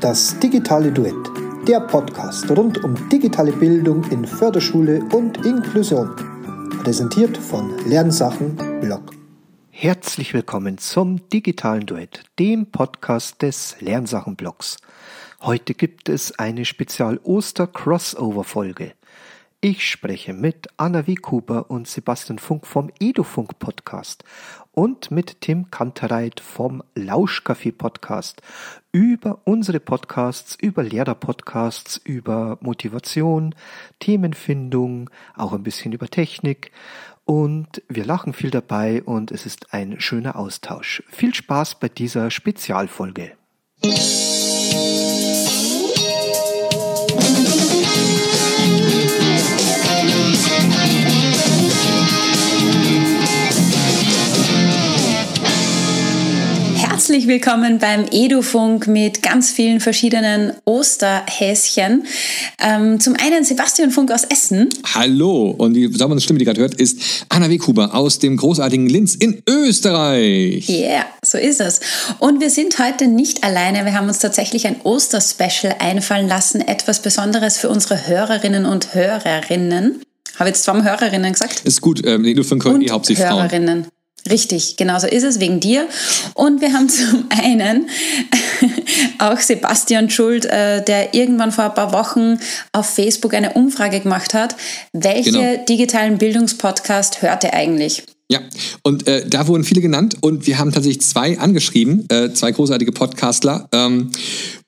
Das digitale Duett, der Podcast rund um digitale Bildung in Förderschule und Inklusion. Präsentiert von Lernsachen Blog. Herzlich willkommen zum digitalen Duett, dem Podcast des Lernsachen Blogs. Heute gibt es eine Spezial-Oster-Crossover-Folge. Ich spreche mit Anna W. Cooper und Sebastian Funk vom Edufunk Podcast und mit Tim Kantereit vom Lauschcafé Podcast über unsere Podcasts, über Lehrer-Podcasts, über Motivation, Themenfindung, auch ein bisschen über Technik. Und wir lachen viel dabei und es ist ein schöner Austausch. Viel Spaß bei dieser Spezialfolge. Herzlich willkommen beim Edufunk mit ganz vielen verschiedenen Osterhäschen. Ähm, zum einen Sebastian Funk aus Essen. Hallo, und die saubere Stimme, die gerade hört, ist Anna Weghuber aus dem großartigen Linz in Österreich. Ja, yeah, so ist es. Und wir sind heute nicht alleine. Wir haben uns tatsächlich ein Osterspecial einfallen lassen. Etwas Besonderes für unsere Hörerinnen und Hörerinnen. Habe jetzt zweimal Hörerinnen gesagt? Ist gut, ähm, Edufunk hören eh hauptsächlich Hörerinnen. Frauen. Richtig, genau so ist es, wegen dir. Und wir haben zum einen auch Sebastian Schuld, äh, der irgendwann vor ein paar Wochen auf Facebook eine Umfrage gemacht hat. Welche genau. digitalen Bildungspodcast hört er eigentlich? Ja, und äh, da wurden viele genannt und wir haben tatsächlich zwei angeschrieben, äh, zwei großartige Podcastler. Ähm,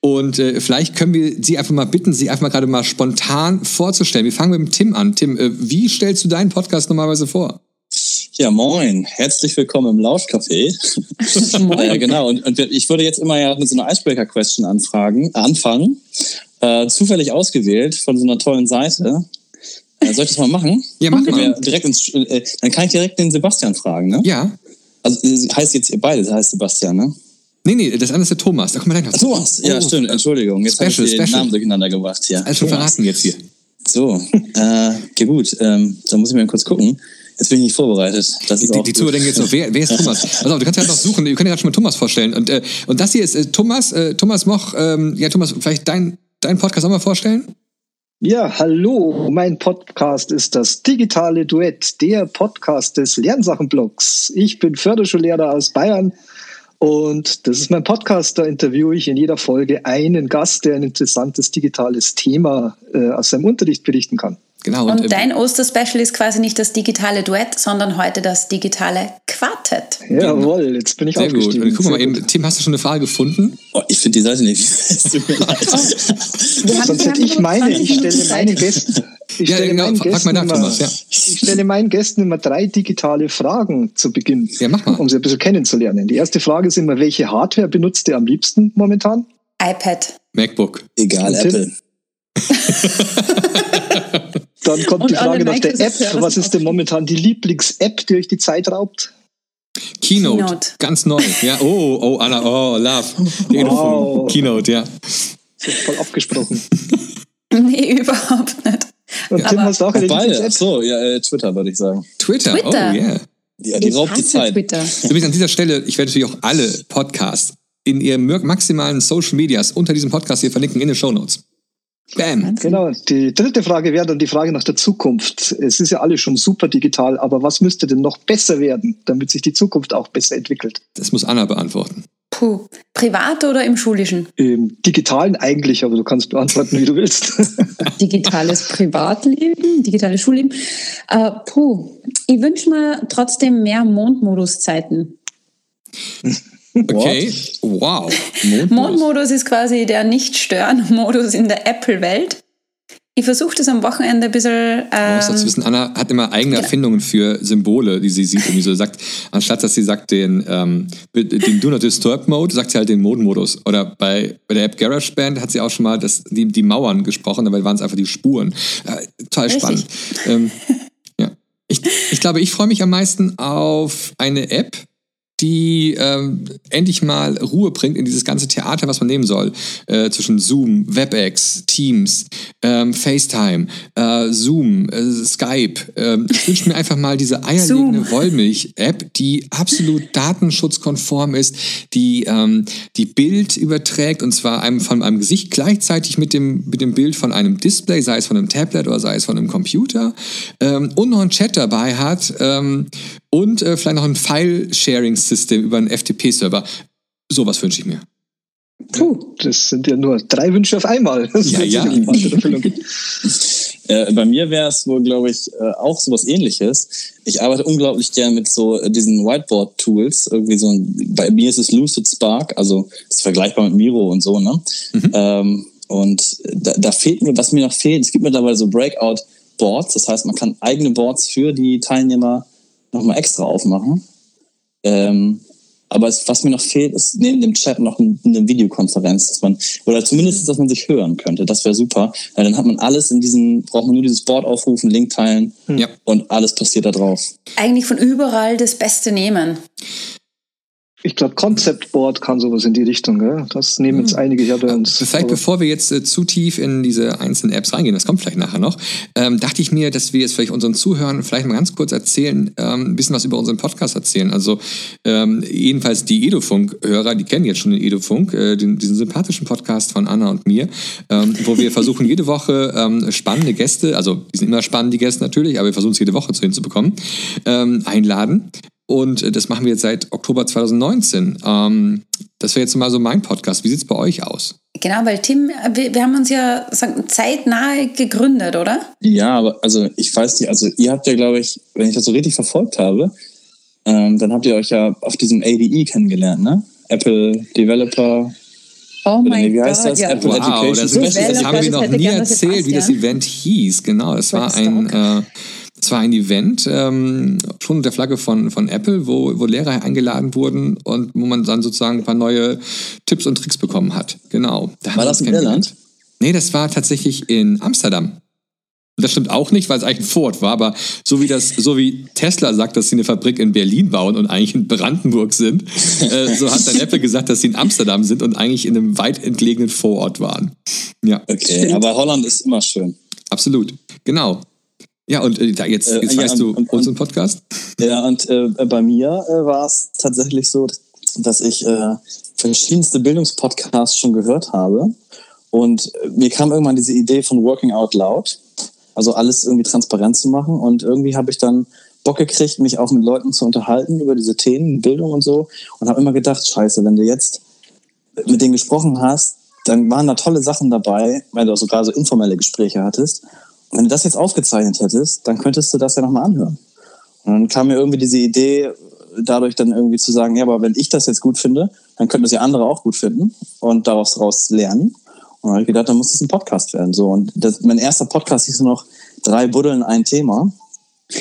und äh, vielleicht können wir Sie einfach mal bitten, Sie einfach mal gerade mal spontan vorzustellen. Wir fangen mit dem Tim an. Tim, äh, wie stellst du deinen Podcast normalerweise vor? Ja, moin. Herzlich willkommen im Lauschcafé. ja, genau. Und, und, ich würde jetzt immer ja mit so einer Icebreaker-Question anfragen, anfangen. Äh, zufällig ausgewählt von so einer tollen Seite. Äh, soll ich das mal machen? Ja, mach mal. Direkt ins, äh, dann kann ich direkt den Sebastian fragen, ne? Ja. Also heißt jetzt ihr beide, das heißt Sebastian, ne? Nee, nee, das andere ist der Thomas. Da kommt mal rein. Thomas, ja, oh. stimmt. Entschuldigung. Jetzt habe ich den special. Namen durcheinander gebracht hier. Also schon verraten jetzt hier. So, äh, okay, gut. Ähm, da muss ich mal kurz gucken. Jetzt bin ich nicht vorbereitet. Das ist die, die Zuhörer denken jetzt noch, wer, wer ist Thomas? Also du kannst ja noch suchen, ihr könnt ja schon mal Thomas vorstellen. Und, äh, und das hier ist äh, Thomas, äh, Thomas Moch, ähm, ja Thomas, vielleicht dein, dein Podcast auch mal vorstellen? Ja, hallo, mein Podcast ist das digitale Duett, der Podcast des Lernsachenblogs. Ich bin Förderschullehrer aus Bayern und das ist mein Podcast, da interviewe ich in jeder Folge einen Gast, der ein interessantes digitales Thema äh, aus seinem Unterricht berichten kann. Genau. Und, und äh, dein Osterspecial ist quasi nicht das digitale Duett, sondern heute das digitale Quartett. Jawohl, jetzt bin ich Sehr aufgestiegen. Gut. Und guck mal eben, Tim, hast du schon eine Frage gefunden? Oh, ich finde die Seite nicht. Es tut mir leid. Oh. Sonst hätte ich meine, ich stelle meinen Gästen. Ich ja, genau, frag Gästen mal nach, immer, Thomas. Ja. Ich stelle meinen Gästen immer drei digitale Fragen zu Beginn, ja, mach mal. um sie ein bisschen kennenzulernen. Die erste Frage ist immer, welche Hardware benutzt ihr am liebsten momentan? iPad. MacBook. Egal, Apple. Dann kommt und die Frage nach der App. Was ist denn momentan die Lieblings-App, die euch die Zeit raubt? Keynote, Keynote. ganz neu. Ja, oh, oh, Anna, oh, love. Wow. Keynote, ja. Voll abgesprochen. nee, überhaupt nicht. Und Tim, hast du auch eine Lieblings-App? So, ja, äh, Twitter würde ich sagen. Twitter, Twitter. oh yeah. Ja, die ich raubt die Zeit. Twitter. Übrigens an dieser Stelle, ich werde natürlich auch alle Podcasts in ihren maximalen Social Medias unter diesem Podcast hier verlinken in den Show Notes. Bam. Genau. Die dritte Frage wäre dann die Frage nach der Zukunft. Es ist ja alles schon super digital, aber was müsste denn noch besser werden, damit sich die Zukunft auch besser entwickelt? Das muss Anna beantworten. Puh. Privat oder im Schulischen? Im Digitalen eigentlich, aber du kannst beantworten, wie du willst. Digitales Privatleben, digitales Schulleben. Uh, puh. Ich wünsche mir trotzdem mehr Mondmoduszeiten. Okay, wow. Mondmodus. Mondmodus ist quasi der Nicht-Stören-Modus in der Apple-Welt. Ich versuche das am Wochenende ein bisschen. Ähm, um wissen, Anna hat immer eigene genau. Erfindungen für Symbole, die sie sieht. Irgendwie so sagt, anstatt dass sie sagt den, ähm, den Do Not Disturb Mode, sagt sie halt den Mode-Modus. Oder bei, bei der App GarageBand hat sie auch schon mal das, die, die Mauern gesprochen, dabei waren es einfach die Spuren. Äh, total Richtig. spannend. ähm, ja. ich, ich glaube, ich freue mich am meisten auf eine App, die ähm, endlich mal Ruhe bringt in dieses ganze Theater, was man nehmen soll. Äh, zwischen Zoom, WebEx, Teams, ähm, FaceTime, äh, Zoom, äh, Skype. Ähm, ich wünsche mir einfach mal diese eierlegende Wollmilch-App, die absolut datenschutzkonform ist, die ähm, die Bild überträgt und zwar einem von einem Gesicht gleichzeitig mit dem, mit dem Bild von einem Display, sei es von einem Tablet oder sei es von einem Computer ähm, und noch einen Chat dabei hat ähm, und äh, vielleicht noch ein File-Sharing-System über einen FTP-Server. Sowas wünsche ich mir. Puh, das sind ja nur drei Wünsche auf einmal. Das ja, ja. äh, bei mir wäre es wohl, glaube ich, äh, auch sowas ähnliches. Ich arbeite unglaublich gern mit so äh, diesen Whiteboard-Tools. Irgendwie so ein, bei mir ist es Lucid Spark, also ist vergleichbar mit Miro und so, ne? Mhm. Ähm, und da, da fehlt mir, was mir noch fehlt, es gibt mittlerweile so Breakout-Boards, das heißt, man kann eigene Boards für die Teilnehmer nochmal extra aufmachen. Ähm, aber es, was mir noch fehlt, ist neben dem Chat noch eine Videokonferenz, dass man, oder zumindest, dass man sich hören könnte. Das wäre super. Weil dann hat man alles in diesem, braucht man nur dieses Board aufrufen, Link teilen ja. und alles passiert da drauf. Eigentlich von überall das Beste nehmen. Ich glaube, Concept Board kann sowas in die Richtung. Gell? Das nehmen jetzt hm. einige ja bei uns. Vielleicht bevor wir jetzt äh, zu tief in diese einzelnen Apps reingehen, das kommt vielleicht nachher noch, ähm, dachte ich mir, dass wir jetzt vielleicht unseren Zuhörern vielleicht mal ganz kurz erzählen, ähm, ein bisschen was über unseren Podcast erzählen. Also ähm, jedenfalls die Edofunk-Hörer, die kennen jetzt schon den Edofunk, äh, den, diesen sympathischen Podcast von Anna und mir, ähm, wo wir versuchen jede Woche ähm, spannende Gäste, also die sind immer spannend, die Gäste natürlich, aber wir versuchen es jede Woche zu hinzubekommen, ähm, einladen und äh, das machen wir jetzt seit Oktober 2019. Ähm, das wäre jetzt mal so mein Podcast. Wie sieht es bei euch aus? Genau, weil Tim, wir, wir haben uns ja sagen, zeitnahe gegründet, oder? Ja, aber also ich weiß nicht, also ihr habt ja, glaube ich, wenn ich das so richtig verfolgt habe, ähm, dann habt ihr euch ja auf diesem ADE kennengelernt, ne? Apple Developer Oh mein Gott, das? Ja. Apple wow, Education das, das, haben wir noch nie erzählt, wie das Event hieß. Genau, es war ein, äh, es war ein Event, ähm, schon unter der Flagge von, von Apple, wo, wo Lehrer eingeladen wurden und wo man dann sozusagen ein paar neue Tipps und Tricks bekommen hat. Genau. Da war das in Irland? Nee, das war tatsächlich in Amsterdam. Das stimmt auch nicht, weil es eigentlich ein Vorort war, aber so wie das, so wie Tesla sagt, dass sie eine Fabrik in Berlin bauen und eigentlich in Brandenburg sind, äh, so hat dann Apple gesagt, dass sie in Amsterdam sind und eigentlich in einem weit entlegenen Vorort waren. Ja. Okay, aber Holland ist immer schön. Absolut. Genau. Ja, und äh, jetzt, äh, jetzt äh, weißt ja, du und, unseren Podcast. Ja, und äh, bei mir äh, war es tatsächlich so, dass ich äh, verschiedenste Bildungspodcasts schon gehört habe. Und mir kam irgendwann diese Idee von Working Out Loud, also alles irgendwie transparent zu machen. Und irgendwie habe ich dann Bock gekriegt, mich auch mit Leuten zu unterhalten über diese Themen, Bildung und so. Und habe immer gedacht, scheiße, wenn du jetzt mit denen gesprochen hast, dann waren da tolle Sachen dabei, weil du sogar so informelle Gespräche hattest wenn du das jetzt aufgezeichnet hättest, dann könntest du das ja nochmal anhören. Und dann kam mir irgendwie diese Idee, dadurch dann irgendwie zu sagen, ja, aber wenn ich das jetzt gut finde, dann könnten das ja andere auch gut finden und daraus daraus lernen. Und dann habe ich gedacht, dann muss es ein Podcast werden. So und das, mein erster Podcast hieß nur noch drei Buddeln ein Thema.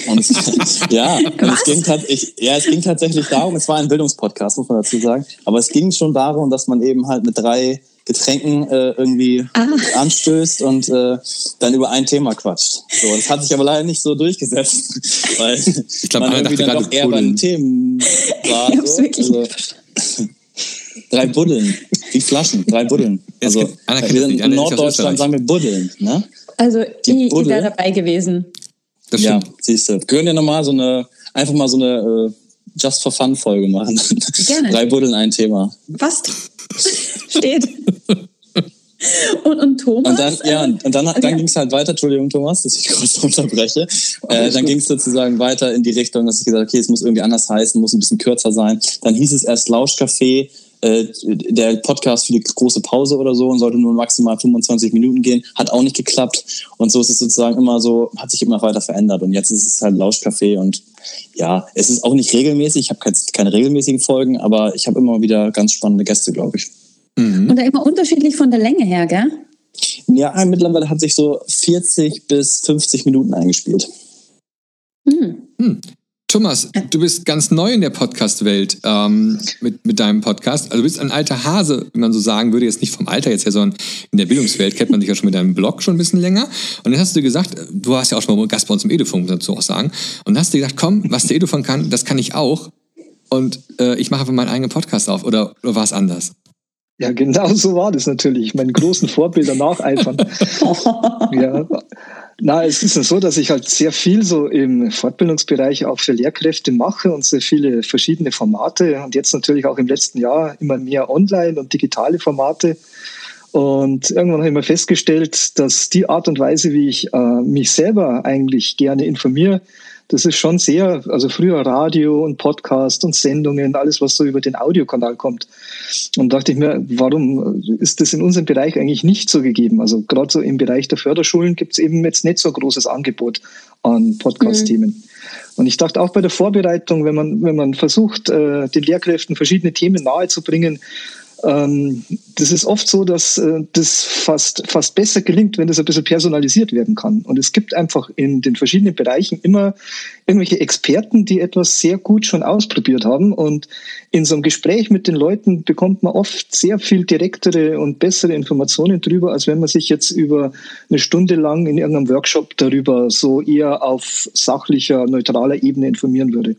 Und es, ja, und es ging, ich, ja, es ging tatsächlich darum, es war ein Bildungspodcast, muss man dazu sagen, aber es ging schon darum, dass man eben halt mit drei Getränken äh, irgendwie ah. anstößt und äh, dann über ein Thema quatscht. So, das hat sich aber leider nicht so durchgesetzt, weil ich glaub, man irgendwie dann doch eher bei den Themen war. So. Also, drei Buddeln, wie Flaschen, drei Buddeln. Also wir sind in Norddeutschland sagen wir Buddeln. Ne? Also Die ich, ich wäre dabei gewesen. Das ja, siehst du. Können wir nochmal so eine, einfach mal so eine äh, Just for Fun Folge machen. Gerne. Drei Buddeln, ein Thema. Was? steht. Und, und Thomas? Und dann, ja, und dann, okay. dann ging es halt weiter, Entschuldigung Thomas, dass ich kurz unterbreche. Äh, dann ging es sozusagen weiter in die Richtung, dass ich gesagt habe, okay, es muss irgendwie anders heißen, muss ein bisschen kürzer sein. Dann hieß es erst Lauschcafé, äh, der Podcast für die große Pause oder so und sollte nur maximal 25 Minuten gehen. Hat auch nicht geklappt. Und so ist es sozusagen immer so, hat sich immer weiter verändert. Und jetzt ist es halt Lauschcafé und ja, es ist auch nicht regelmäßig. Ich habe keine, keine regelmäßigen Folgen, aber ich habe immer wieder ganz spannende Gäste, glaube ich. Mhm. Und da immer unterschiedlich von der Länge her, gell? Ja, mittlerweile hat sich so 40 bis 50 Minuten eingespielt. Hm. Hm. Thomas, du bist ganz neu in der Podcast-Welt ähm, mit, mit deinem Podcast. Also du bist ein alter Hase, wie man so sagen würde, jetzt nicht vom Alter jetzt her, sondern in der Bildungswelt kennt man dich ja schon mit deinem Blog schon ein bisschen länger. Und dann hast du gesagt, du hast ja auch schon mal Gast bei uns im Edufunk dazu auch sagen. Und dann hast du gesagt, komm, was der Edufunk kann, das kann ich auch. und äh, ich mache einfach meinen eigenen Podcast auf. Oder, oder war es anders? Ja, genau so war das natürlich. Meinen großen Vorbildern nacheifern. ja. Na, es ist so, dass ich halt sehr viel so im Fortbildungsbereich auch für Lehrkräfte mache und sehr viele verschiedene Formate und jetzt natürlich auch im letzten Jahr immer mehr online und digitale Formate. Und irgendwann habe ich mal festgestellt, dass die Art und Weise, wie ich äh, mich selber eigentlich gerne informiere, das ist schon sehr, also früher Radio und Podcast und Sendungen, alles, was so über den Audiokanal kommt. Und dachte ich mir, warum ist das in unserem Bereich eigentlich nicht so gegeben? Also gerade so im Bereich der Förderschulen gibt es eben jetzt nicht so ein großes Angebot an Podcast-Themen. Mhm. Und ich dachte auch bei der Vorbereitung, wenn man, wenn man versucht, äh, den Lehrkräften verschiedene Themen nahezubringen, ähm, das ist oft so, dass äh, das fast, fast besser gelingt, wenn das ein bisschen personalisiert werden kann. Und es gibt einfach in den verschiedenen Bereichen immer irgendwelche Experten, die etwas sehr gut schon ausprobiert haben. Und in so einem Gespräch mit den Leuten bekommt man oft sehr viel direktere und bessere Informationen drüber, als wenn man sich jetzt über eine Stunde lang in irgendeinem Workshop darüber so eher auf sachlicher, neutraler Ebene informieren würde.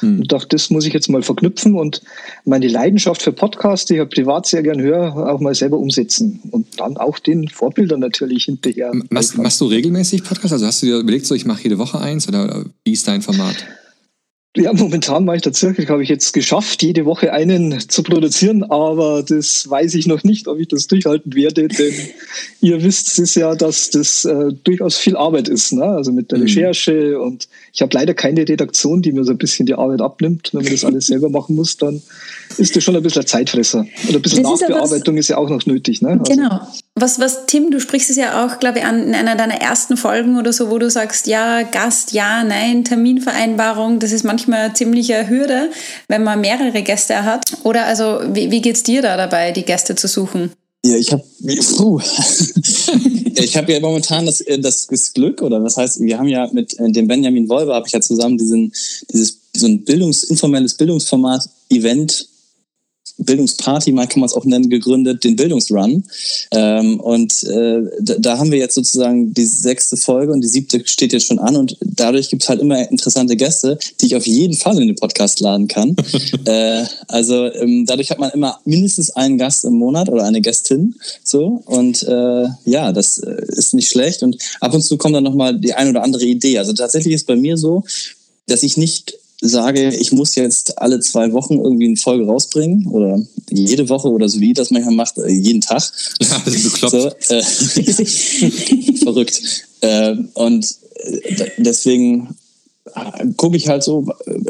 Hm. Und dachte, das muss ich jetzt mal verknüpfen und meine Leidenschaft für Podcasts, die ich ja privat sehr gern höre, auch mal selber umsetzen. Und dann auch den Vorbildern natürlich hinterher. Machst, machst du regelmäßig Podcasts? Also hast du dir überlegt, so ich mache jede Woche eins oder wie ist dein Format? Ja, momentan mache ich tatsächlich, habe ich jetzt geschafft, jede Woche einen zu produzieren, aber das weiß ich noch nicht, ob ich das durchhalten werde, denn ihr wisst es ja, dass das äh, durchaus viel Arbeit ist, ne? also mit der mhm. Recherche und ich habe leider keine Redaktion, die mir so ein bisschen die Arbeit abnimmt. Wenn man das alles selber machen muss, dann ist das schon ein bisschen ein Zeitfresser. Und ein bisschen das Nachbearbeitung ist, ist, ja auch noch nötig. Ne? Also genau. Was, was, Tim, du sprichst es ja auch, glaube ich, an in einer deiner ersten Folgen oder so, wo du sagst, ja, Gast, ja, nein, Terminvereinbarung, das ist manchmal eine ziemliche Hürde, wenn man mehrere Gäste hat. Oder also, wie, wie es dir da dabei, die Gäste zu suchen? Ja, ich habe ich ja momentan das, äh, das, das Glück, oder was heißt, wir haben ja mit äh, dem Benjamin Wolber, habe ich ja zusammen diesen, dieses, so ein Bildungs, informelles Bildungsformat Event Bildungsparty, mal kann man es auch nennen, gegründet, den Bildungsrun. Ähm, und äh, da, da, haben wir jetzt sozusagen die sechste Folge und die siebte steht jetzt schon an und dadurch gibt es halt immer interessante Gäste, die ich auf jeden Fall in den Podcast laden kann. äh, also ähm, dadurch hat man immer mindestens einen Gast im Monat oder eine Gästin. So und äh, ja, das äh, ist nicht schlecht und ab und zu kommt dann nochmal die ein oder andere Idee. Also tatsächlich ist bei mir so, dass ich nicht sage, ich muss jetzt alle zwei Wochen irgendwie eine Folge rausbringen oder jede Woche oder so wie das manchmal macht, äh, jeden Tag. Ja, das ist bekloppt. So, äh, verrückt. Äh, und äh, deswegen äh, gucke ich halt so,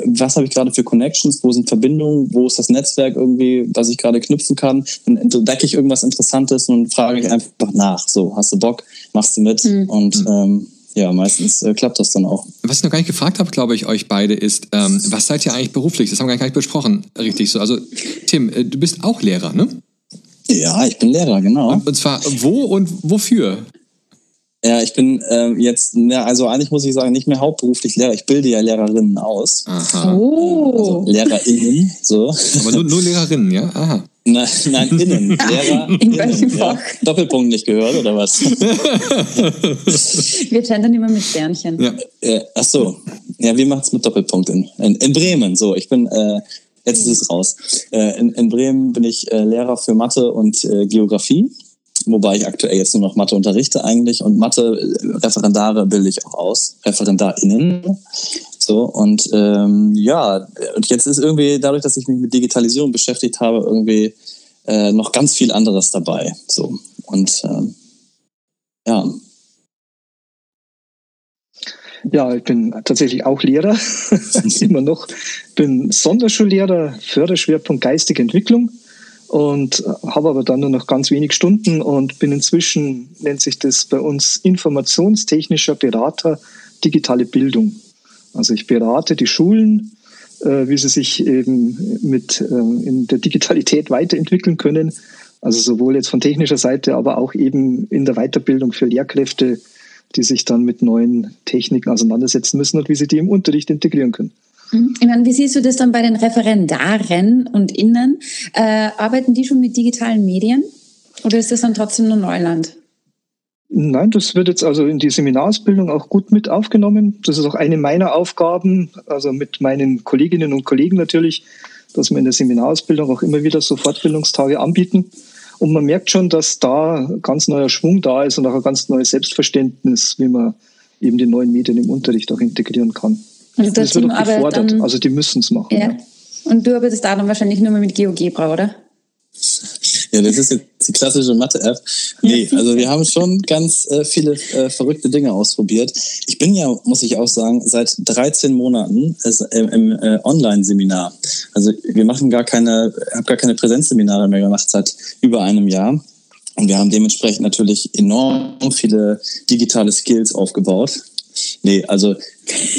was habe ich gerade für Connections, wo sind Verbindungen, wo ist das Netzwerk irgendwie, was ich gerade knüpfen kann. Dann entdecke ich irgendwas Interessantes und frage ich einfach nach. So, hast du Bock, machst du mit? Mhm. Und ähm, ja, meistens äh, klappt das dann auch. Was ich noch gar nicht gefragt habe, glaube ich, euch beide, ist, ähm, was seid ihr eigentlich beruflich? Das haben wir gar nicht besprochen, richtig so. Also, Tim, äh, du bist auch Lehrer, ne? Ja, ich bin Lehrer, genau. Und, und zwar wo und wofür? Ja, ich bin äh, jetzt, ja, also eigentlich muss ich sagen, nicht mehr hauptberuflich Lehrer. Ich bilde ja Lehrerinnen aus. Aha. Oh. Also LehrerInnen, so. Aber nur, nur Lehrerinnen, ja? Aha. Nein, nein, innen. Lehrer. In welchem Fach? Ja. Doppelpunkt nicht gehört, oder was? wir gendern immer mit Sternchen. Ja. Äh, ach so. Ja, wie macht's mit Doppelpunkt in, in, in Bremen? So, ich bin, äh, jetzt ist es raus. Äh, in, in Bremen bin ich äh, Lehrer für Mathe und äh, Geografie wobei ich aktuell jetzt nur noch Mathe unterrichte eigentlich und Mathe-Referendare bilde ich auch aus, ReferendarInnen. So, und ähm, ja, und jetzt ist irgendwie dadurch, dass ich mich mit Digitalisierung beschäftigt habe, irgendwie äh, noch ganz viel anderes dabei. So, und ähm, ja. Ja, ich bin tatsächlich auch Lehrer, immer noch. Bin Sonderschullehrer, Förderschwerpunkt geistige Entwicklung und habe aber dann nur noch ganz wenig Stunden und bin inzwischen, nennt sich das bei uns, informationstechnischer Berater digitale Bildung. Also ich berate die Schulen, äh, wie sie sich eben mit äh, in der Digitalität weiterentwickeln können. Also sowohl jetzt von technischer Seite, aber auch eben in der Weiterbildung für Lehrkräfte, die sich dann mit neuen Techniken auseinandersetzen müssen und wie sie die im Unterricht integrieren können. Mhm. Ich meine, wie siehst du das dann bei den Referendaren und Innen? Äh, arbeiten die schon mit digitalen Medien oder ist das dann trotzdem nur Neuland? Nein, das wird jetzt also in die Seminarausbildung auch gut mit aufgenommen. Das ist auch eine meiner Aufgaben, also mit meinen Kolleginnen und Kollegen natürlich, dass wir in der Seminarausbildung auch immer wieder so Fortbildungstage anbieten. Und man merkt schon, dass da ganz neuer Schwung da ist und auch ein ganz neues Selbstverständnis, wie man eben die neuen Medien im Unterricht auch integrieren kann. Das, das wird auch gefordert, dann, also die müssen es machen. Ja. ja. Und du arbeitest da dann wahrscheinlich nur mal mit GeoGebra, oder? Ja, das ist jetzt die klassische Mathe-App. Nee, also wir haben schon ganz äh, viele äh, verrückte Dinge ausprobiert. Ich bin ja, muss ich auch sagen, seit 13 Monaten äh, im äh, Online-Seminar. Also wir machen gar keine, habe gar keine Präsenzseminare mehr gemacht seit über einem Jahr. Und wir haben dementsprechend natürlich enorm viele digitale Skills aufgebaut. Nee, also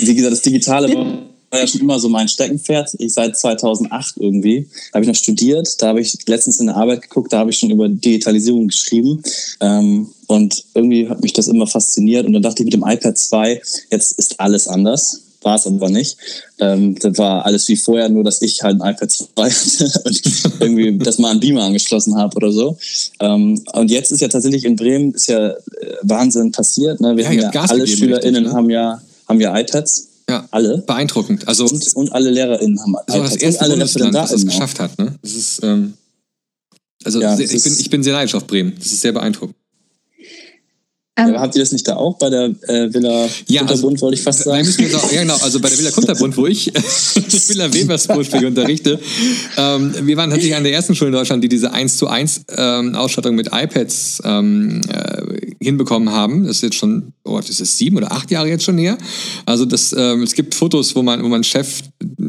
wie gesagt, das Digitale war ja schon immer so mein Steckenpferd. Ich seit 2008 irgendwie. Da habe ich noch studiert. Da habe ich letztens in der Arbeit geguckt. Da habe ich schon über Digitalisierung geschrieben. Ähm, und irgendwie hat mich das immer fasziniert. Und dann dachte ich mit dem iPad 2, jetzt ist alles anders. War es aber nicht. Ähm, das war alles wie vorher, nur dass ich halt ein iPad 2 hatte und irgendwie das mal an Beamer angeschlossen habe oder so. Ähm, und jetzt ist ja tatsächlich in Bremen ist ja äh, Wahnsinn passiert. Ne? Wir ja, haben ja alle SchülerInnen richtig, ne? haben ja haben ja iPads ja, alle. Beeindruckend. Also, und, und alle LehrerInnen haben also das erste alle Bundesland, das es geschafft hat. Ne? Das ist, ähm, also ja, sehr, ich, bin, ich bin sehr neidisch auf Bremen. Das ist sehr beeindruckend. Ähm, ja, habt ihr das nicht da auch bei der äh, Villa ja, Kunterbund, also, wollte ich fast sagen? Auch, ja, genau, also bei der Villa Kunterbund, wo ich die Villa Webersburg unterrichte. Ähm, wir waren tatsächlich an der ersten Schule in Deutschland, die diese 1 zu 1 ähm, Ausstattung mit iPads ähm, äh, hinbekommen haben. Das ist jetzt schon, oh, das ist sieben oder acht Jahre jetzt schon her. Also das, ähm, es gibt Fotos, wo man, wo man Chef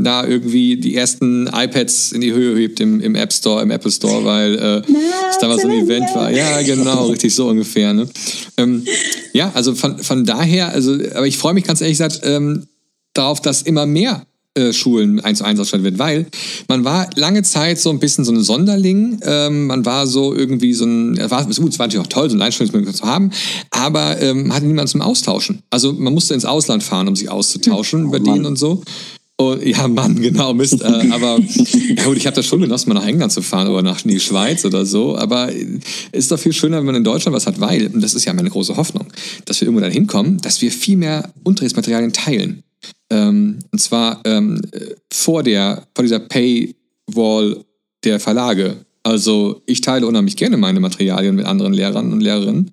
da irgendwie die ersten iPads in die Höhe hebt im, im App Store, im Apple Store, weil äh, es damals so ein Event war. Ja, genau, richtig so ungefähr. Ne? Ähm, ja, also von, von daher, also, aber ich freue mich ganz ehrlich gesagt ähm, darauf, dass immer mehr äh, Schulen eins zu eins ausstattet wird, weil man war lange Zeit so ein bisschen so ein Sonderling, ähm, man war so irgendwie so ein, es war, es war natürlich auch toll, so ein Einstellungsmöglichkeit zu haben, aber ähm, hatte niemanden zum Austauschen. Also man musste ins Ausland fahren, um sich auszutauschen oh, über den und so. Und, ja, Mann, genau, Mist. Äh, aber ja gut, ich habe das schon genossen, mal nach England zu fahren oder nach in die Schweiz oder so. Aber es ist doch viel schöner, wenn man in Deutschland was hat, weil, und das ist ja meine große Hoffnung, dass wir irgendwo dahin kommen, dass wir viel mehr Unterrichtsmaterialien teilen. Ähm, und zwar ähm, vor, der, vor dieser Paywall der Verlage. Also ich teile unheimlich gerne meine Materialien mit anderen Lehrern und Lehrerinnen.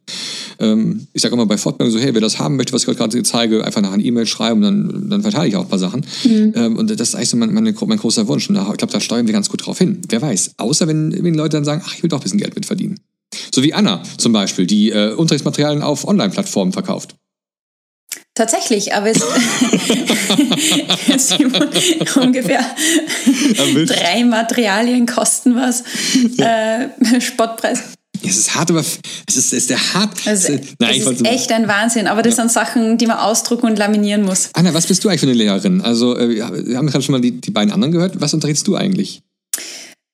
Ähm, ich sage immer bei Fortbildung so, hey, wer das haben möchte, was ich gerade zeige, einfach nach einer E-Mail schreiben, dann, dann verteile ich auch ein paar Sachen. Mhm. Ähm, und das ist eigentlich so mein, mein, mein großer Wunsch. Und da, ich glaube, da steuern wir ganz gut drauf hin. Wer weiß. Außer wenn, wenn Leute dann sagen, ach, ich will doch ein bisschen Geld mitverdienen. So wie Anna zum Beispiel, die äh, Unterrichtsmaterialien auf Online-Plattformen verkauft. Tatsächlich, aber es, es ungefähr drei Materialien kosten was. Äh, Spottpreis. Es ist hart, aber es ist, es ist der hart. Also, Nein, es ist echt ein Wahnsinn, aber das ja. sind Sachen, die man ausdrucken und laminieren muss. Anna, was bist du eigentlich für eine Lehrerin? Also, äh, wir haben gerade schon mal die, die beiden anderen gehört. Was unterrichtest du eigentlich?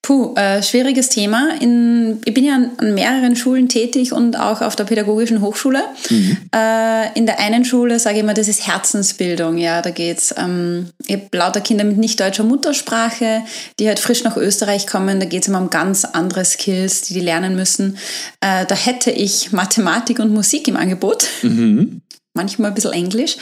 Puh, äh, schwieriges Thema. In, ich bin ja an, an, mehreren Schulen tätig und auch auf der Pädagogischen Hochschule. Mhm. Äh, in der einen Schule sage ich immer, das ist Herzensbildung. Ja, da geht's. Ähm, ich habe lauter Kinder mit nicht deutscher Muttersprache, die halt frisch nach Österreich kommen. Da geht es immer um ganz andere Skills, die die lernen müssen. Äh, da hätte ich Mathematik und Musik im Angebot. Mhm manchmal ein bisschen Englisch.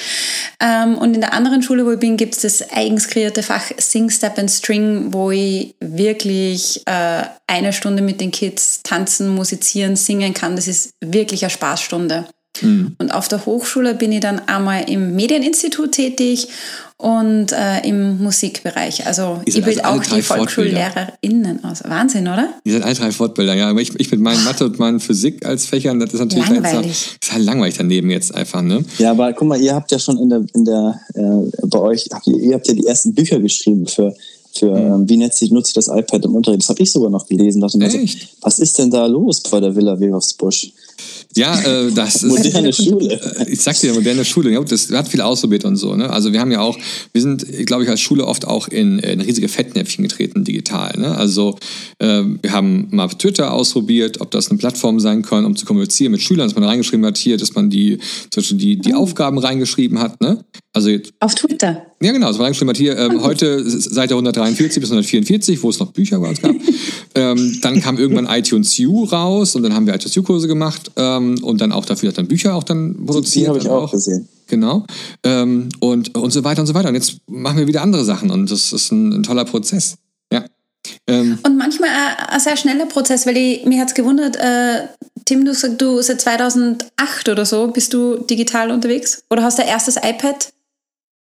Ähm, und in der anderen Schule, wo ich bin, gibt es das eigens kreierte Fach Sing, Step and String, wo ich wirklich äh, eine Stunde mit den Kids tanzen, musizieren, singen kann. Das ist wirklich eine Spaßstunde. Mhm. Und auf der Hochschule bin ich dann einmal im Medieninstitut tätig und äh, im Musikbereich. Also ich bilde also auch die VolksschullehrerInnen aus. Wahnsinn, oder? Ihr seid alle drei Fortbilder, ja. Aber ich, ich mit meinen Mathe und meinen Physik als Fächern, das ist natürlich langweilig. Das ist halt langweilig daneben jetzt einfach, ne? Ja, aber guck mal, ihr habt ja schon in der, in der äh, bei euch, habt ihr, ihr habt ja die ersten Bücher geschrieben für für mhm. wie nutze ich, nutze ich das iPad im Unterricht. Das habe ich sogar noch gelesen. Dachte also, was ist denn da los bei der Villa Webersbusch? Ja, äh, das ist. Moderne Schule. Äh, ich sag dir, moderne Schule. Ja, das hat viel ausprobiert und so. Ne? Also wir haben ja auch, wir sind, glaube ich, als Schule oft auch in, in riesige Fettnäpfchen getreten, digital. Ne? Also äh, wir haben mal Twitter ausprobiert, ob das eine Plattform sein kann, um zu kommunizieren mit Schülern, dass man reingeschrieben hat, hier, dass man die, zum Beispiel die, die Aufgaben reingeschrieben hat. Ne? Also Auf Twitter. Ja, genau. Es war reingeschrieben, hier ähm, heute Seite 143 bis 144, wo es noch Bücher bei uns gab. ähm, dann kam irgendwann iTunes U raus und dann haben wir iTunes U-Kurse gemacht ähm, und dann auch dafür dann Bücher auch dann produziert. Die habe ich auch, auch gesehen. Genau. Ähm, und, und so weiter und so weiter. Und jetzt machen wir wieder andere Sachen und das ist ein, ein toller Prozess. Ja. Ähm, und manchmal ein, sehr schneller Prozess, weil ich, mir hat es gewundert, äh, Tim, du sagst, du seit 2008 oder so bist du digital unterwegs? Oder hast du erstes iPad?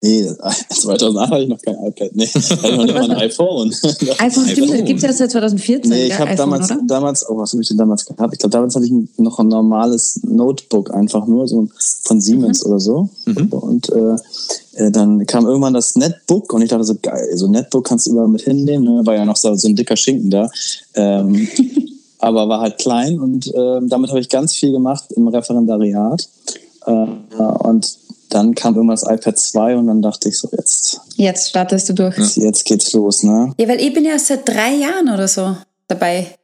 Nee, 2008 hatte ich noch kein iPad. Nee, ich hatte noch nicht mal ein iPhone. iPhone gibt es ja seit 2014. Nee, ich habe damals, damals, oh, was habe ich denn damals gehabt? Ich glaube, damals hatte ich noch ein normales Notebook, einfach nur so von Siemens mhm. oder so. Mhm. Und äh, äh, dann kam irgendwann das Netbook und ich dachte so, geil, so ein Netbook kannst du überall mit hinnehmen. Ne? War ja noch so, so ein dicker Schinken da. Ähm, aber war halt klein und äh, damit habe ich ganz viel gemacht im Referendariat. Äh, und dann kam irgendwann das iPad 2 und dann dachte ich so, jetzt. Jetzt startest du durch. Ja. Jetzt geht's los, ne? Ja, weil ich bin ja seit drei Jahren oder so dabei.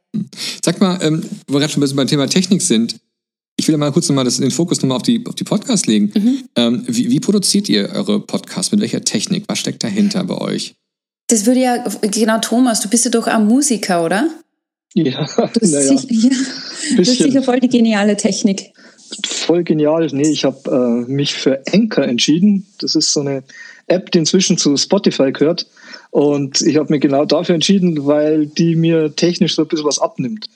Sag mal, ähm, wo wir gerade schon ein bisschen beim Thema Technik sind, ich will mal kurz nochmal den Fokus nochmal auf die, auf die Podcast legen. Mhm. Ähm, wie, wie produziert ihr eure Podcasts? Mit welcher Technik? Was steckt dahinter bei euch? Das würde ja, genau, Thomas, du bist ja doch auch Musiker, oder? Ja, das, naja. ist, sicher, ja, das ist sicher voll die geniale Technik voll genial. Nee, ich habe äh, mich für Anchor entschieden. Das ist so eine App, die inzwischen zu Spotify gehört. Und ich habe mich genau dafür entschieden, weil die mir technisch so ein bisschen was abnimmt.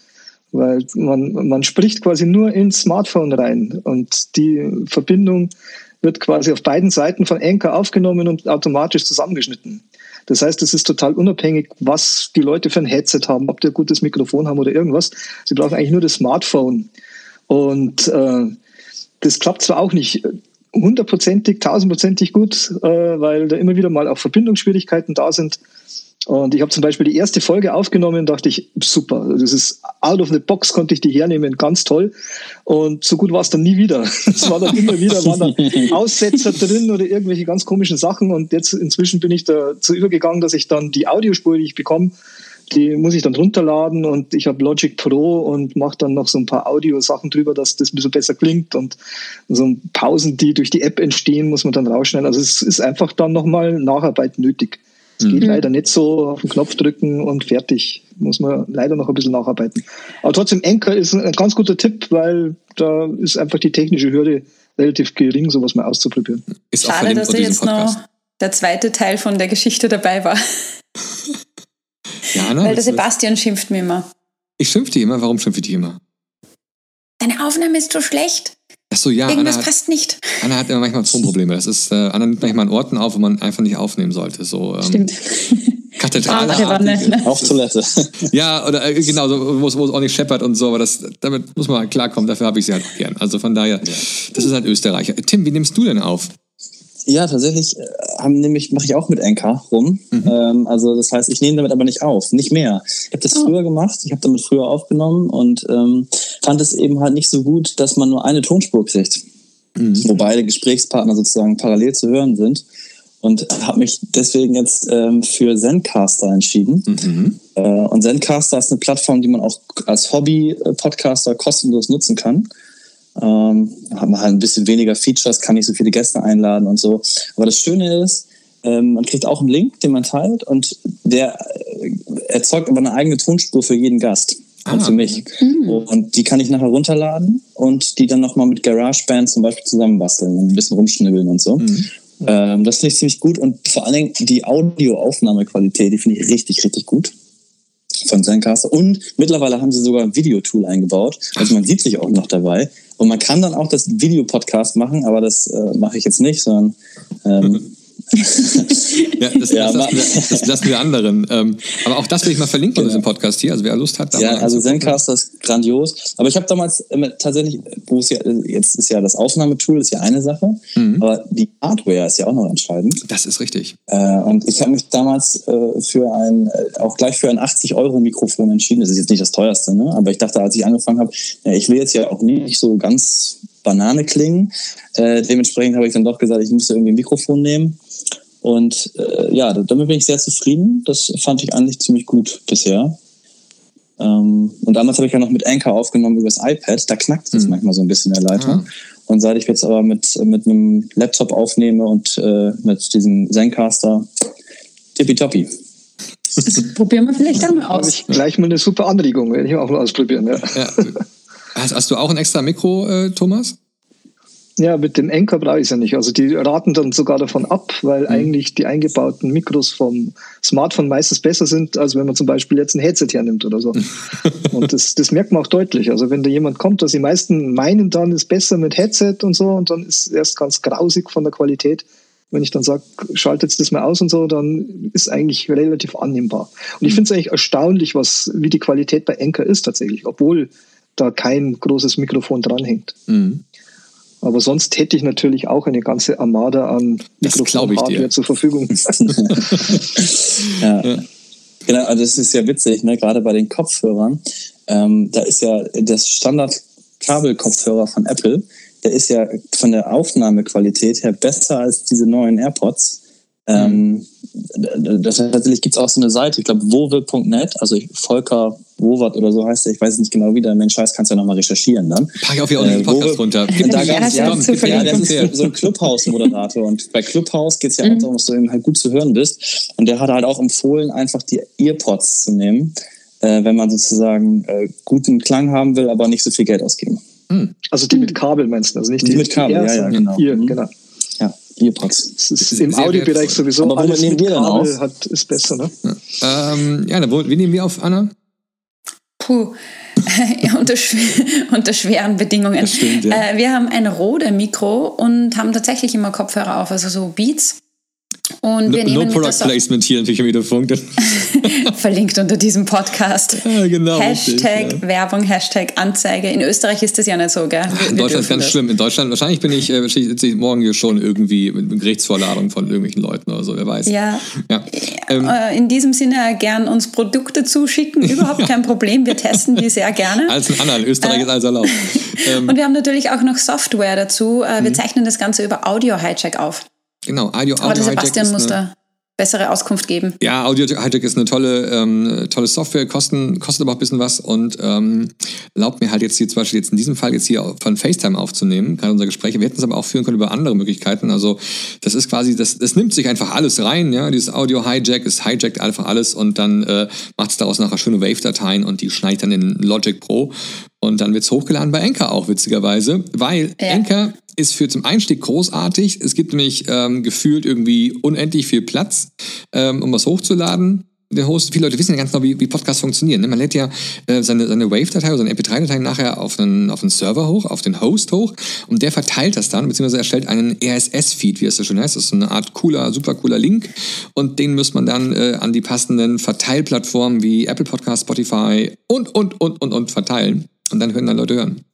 Weil man, man spricht quasi nur ins Smartphone rein und die Verbindung wird quasi auf beiden Seiten von Anchor aufgenommen und automatisch zusammengeschnitten. Das heißt, es ist total unabhängig, was die Leute für ein Headset haben, ob die ein gutes Mikrofon haben oder irgendwas. Sie brauchen eigentlich nur das Smartphone. Und äh, das klappt zwar auch nicht hundertprozentig, tausendprozentig gut, äh, weil da immer wieder mal auch Verbindungsschwierigkeiten da sind. Und ich habe zum Beispiel die erste Folge aufgenommen und dachte ich, super, das ist out of the box, konnte ich die hernehmen, ganz toll. Und so gut war es dann nie wieder. Es war dann immer wieder, waren dann Aussetzer drin oder irgendwelche ganz komischen Sachen. Und jetzt inzwischen bin ich dazu übergegangen, dass ich dann die Audiospur, die ich bekomme, die muss ich dann runterladen und ich habe Logic Pro und mache dann noch so ein paar Audio-Sachen drüber, dass das ein bisschen besser klingt und so Pausen, die durch die App entstehen, muss man dann rausschneiden. Also es ist einfach dann nochmal Nacharbeit nötig. Es geht mhm. leider nicht so auf den Knopf drücken und fertig. Muss man leider noch ein bisschen nacharbeiten. Aber trotzdem, Anchor ist ein ganz guter Tipp, weil da ist einfach die technische Hürde relativ gering, sowas mal auszuprobieren. Ist Schade, dass da jetzt noch der zweite Teil von der Geschichte dabei war. Ja, Anna, Weil der Sebastian schimpft mir immer. Ich schimpfe dich immer? Warum schimpfe ich dich immer? Deine Aufnahme ist so schlecht. Ach so, ja. Irgendwas Anna passt nicht. Anna hat immer manchmal Tonprobleme. Das ist, äh, Anna nimmt manchmal an Orten auf, wo man einfach nicht aufnehmen sollte. So, ähm, Stimmt. Kathedrale. Auf Toilette. ja, oder äh, genau, so, wo, es, auch nicht scheppert und so, aber das, damit muss man halt klarkommen. Dafür habe ich sie halt auch gern. Also von daher, das ist halt Österreicher. Tim, wie nimmst du denn auf? Ja, tatsächlich äh, haben nämlich mache ich auch mit Anchor rum. Mhm. Ähm, also das heißt, ich nehme damit aber nicht auf, nicht mehr. Ich habe das oh. früher gemacht, ich habe damit früher aufgenommen und ähm, fand es eben halt nicht so gut, dass man nur eine Tonspur kriegt, mhm. wo beide Gesprächspartner sozusagen parallel zu hören sind. Und habe mich deswegen jetzt ähm, für Zencaster entschieden. Mhm. Äh, und Zencaster ist eine Plattform, die man auch als Hobby-Podcaster kostenlos nutzen kann. Ähm, hat man halt ein bisschen weniger Features, kann nicht so viele Gäste einladen und so. Aber das Schöne ist, ähm, man kriegt auch einen Link, den man teilt und der äh, erzeugt aber eine eigene Tonspur für jeden Gast. Ah. Und für mich. Mhm. Und die kann ich nachher runterladen und die dann nochmal mit GarageBand zum Beispiel zusammenbasteln und ein bisschen rumschnibbeln und so. Mhm. Ähm, das finde ich ziemlich gut und vor allen Dingen die Audioaufnahmequalität, die finde ich richtig, richtig gut von Zencaster. Und mittlerweile haben sie sogar ein Videotool eingebaut. Also man sieht sich auch noch dabei. Und man kann dann auch das Videopodcast machen, aber das äh, mache ich jetzt nicht, sondern ähm, ja, das, ja, das, lassen wir, das, lassen wir, anderen. Ähm, aber auch das will ich mal verlinken genau. in diesem Podcast hier. Also wer Lust hat, da Ja, also Zencaster ist grandios. Aber ich habe damals äh, tatsächlich, wo es ja, jetzt ist ja das Aufnahmetool ist ja eine Sache, mhm. aber die Hardware ist ja auch noch entscheidend. Das ist richtig. Äh, und ich habe mich damals äh, für ein, äh, auch gleich für ein 80 Euro Mikrofon entschieden. Das ist jetzt nicht das teuerste, ne? Aber ich dachte, als ich angefangen habe, ich will jetzt ja auch nicht so ganz Banane klingen. Äh, dementsprechend habe ich dann doch gesagt, ich muss irgendwie ein Mikrofon nehmen. Und äh, ja, damit bin ich sehr zufrieden. Das fand ich eigentlich ziemlich gut bisher. Ähm, und damals habe ich ja noch mit Anchor aufgenommen über das iPad. Da knackt es mhm. manchmal so ein bisschen in der Leitung. Ah. Und seit ich jetzt aber mit, mit einem Laptop aufnehme und äh, mit diesem Zencaster, tippitoppi. Das probieren wir vielleicht auch mal aus. ich gleich mal eine super Anregung, werde ich auch mal ausprobieren. Ja. ja. Hast, hast, du auch ein extra Mikro, äh, Thomas? Ja, mit dem Enker brauche ich es ja nicht. Also die raten dann sogar davon ab, weil mhm. eigentlich die eingebauten Mikros vom Smartphone meistens besser sind, als wenn man zum Beispiel jetzt ein Headset hernimmt oder so. und das, das merkt man auch deutlich. Also wenn da jemand kommt, dass die meisten meinen dann ist besser mit Headset und so und dann ist es erst ganz grausig von der Qualität. Wenn ich dann sage, schaltet das mal aus und so, dann ist eigentlich relativ annehmbar. Und ich mhm. finde es eigentlich erstaunlich, was, wie die Qualität bei Enker ist tatsächlich, obwohl da kein großes Mikrofon dranhängt. Mhm. Aber sonst hätte ich natürlich auch eine ganze Armada an Mikrofon-Hardware zur Verfügung. ja. ja. Genau, also das ist ja witzig, ne? gerade bei den Kopfhörern. Ähm, da ist ja das Standard-Kabelkopfhörer von Apple, der ist ja von der Aufnahmequalität her besser als diese neuen AirPods. Ähm, das tatsächlich gibt es auch so eine Seite, ich glaube, wowe.net, also Volker Wowat oder so heißt er, ich weiß nicht genau wie, der Mensch heißt, kannst du ja nochmal recherchieren dann. Pack ich auf hier äh, Podcast runter. Gibt da gab's, ja, ja, der ist so ein Clubhouse-Moderator und bei Clubhouse geht es ja auch mhm. darum, dass du eben halt gut zu hören bist und der hat halt auch empfohlen, einfach die Earpods zu nehmen, äh, wenn man sozusagen äh, guten Klang haben will, aber nicht so viel Geld ausgeben. Mhm. Also die mit Kabel meinst du, also nicht die, die mit Kabel, ja, ja, genau. Ear, mhm. genau. Earpods. Das ist, ist im Audiobereich sowieso Aber alles nehmen wir dann auf? Hat, ist besser, ne? Ja, ähm, ja wie nehmen wir auf, Anna? Puh. unter, unter, schweren Bedingungen. Stimmt, ja. äh, wir haben ein Rode-Mikro und haben tatsächlich immer Kopfhörer auf, also so Beats. Und wir no, no Product Placement hier natürlich wieder Funk. Verlinkt unter diesem Podcast. Ja, genau. Hashtag richtig, ja. Werbung, Hashtag Anzeige. In Österreich ist das ja nicht so, gell? Wir, in Deutschland ist ganz das. schlimm. In Deutschland, wahrscheinlich bin ich, äh, morgen hier schon irgendwie mit Gerichtsvorladung von irgendwelchen Leuten oder so, wer weiß. Ja. ja. Ähm, äh, in diesem Sinne gern uns Produkte zuschicken. Überhaupt kein Problem. Wir testen die sehr gerne. Als ein anderer. In Österreich äh, ist alles erlaubt. Ähm, und wir haben natürlich auch noch Software dazu. Äh, wir mhm. zeichnen das Ganze über Audio Hijack auf. Genau, Audio, Audio Aber der Sebastian muss da bessere Auskunft geben. Ja, Audio Hijack ist eine tolle, ähm, tolle Software, kosten, kostet aber auch ein bisschen was und ähm, erlaubt mir halt jetzt hier zum Beispiel jetzt in diesem Fall jetzt hier von FaceTime aufzunehmen, gerade unsere Gespräche. Wir hätten es aber auch führen können über andere Möglichkeiten. Also das ist quasi, das, das nimmt sich einfach alles rein, ja. Dieses Audio Hijack, es hijackt einfach alles und dann äh, macht es daraus nachher schöne Wave-Dateien und die schneidet dann in Logic Pro und dann wird es hochgeladen bei Anchor auch, witzigerweise, weil ja. Anchor ist für zum Einstieg großartig. Es gibt nämlich ähm, gefühlt irgendwie unendlich viel Platz, ähm, um was hochzuladen. Der Host, viele Leute wissen ja ganz genau, wie, wie Podcasts funktionieren. Ne? Man lädt ja äh, seine, seine Wave-Datei oder seine MP3-Datei nachher auf einen, auf einen Server hoch, auf den Host hoch und der verteilt das dann, beziehungsweise erstellt einen RSS-Feed, wie es so schön heißt. Das ist eine Art cooler, super cooler Link und den muss man dann äh, an die passenden Verteilplattformen wie Apple Podcast, Spotify und, und, und, und, und verteilen. Und dann können dann Leute hören.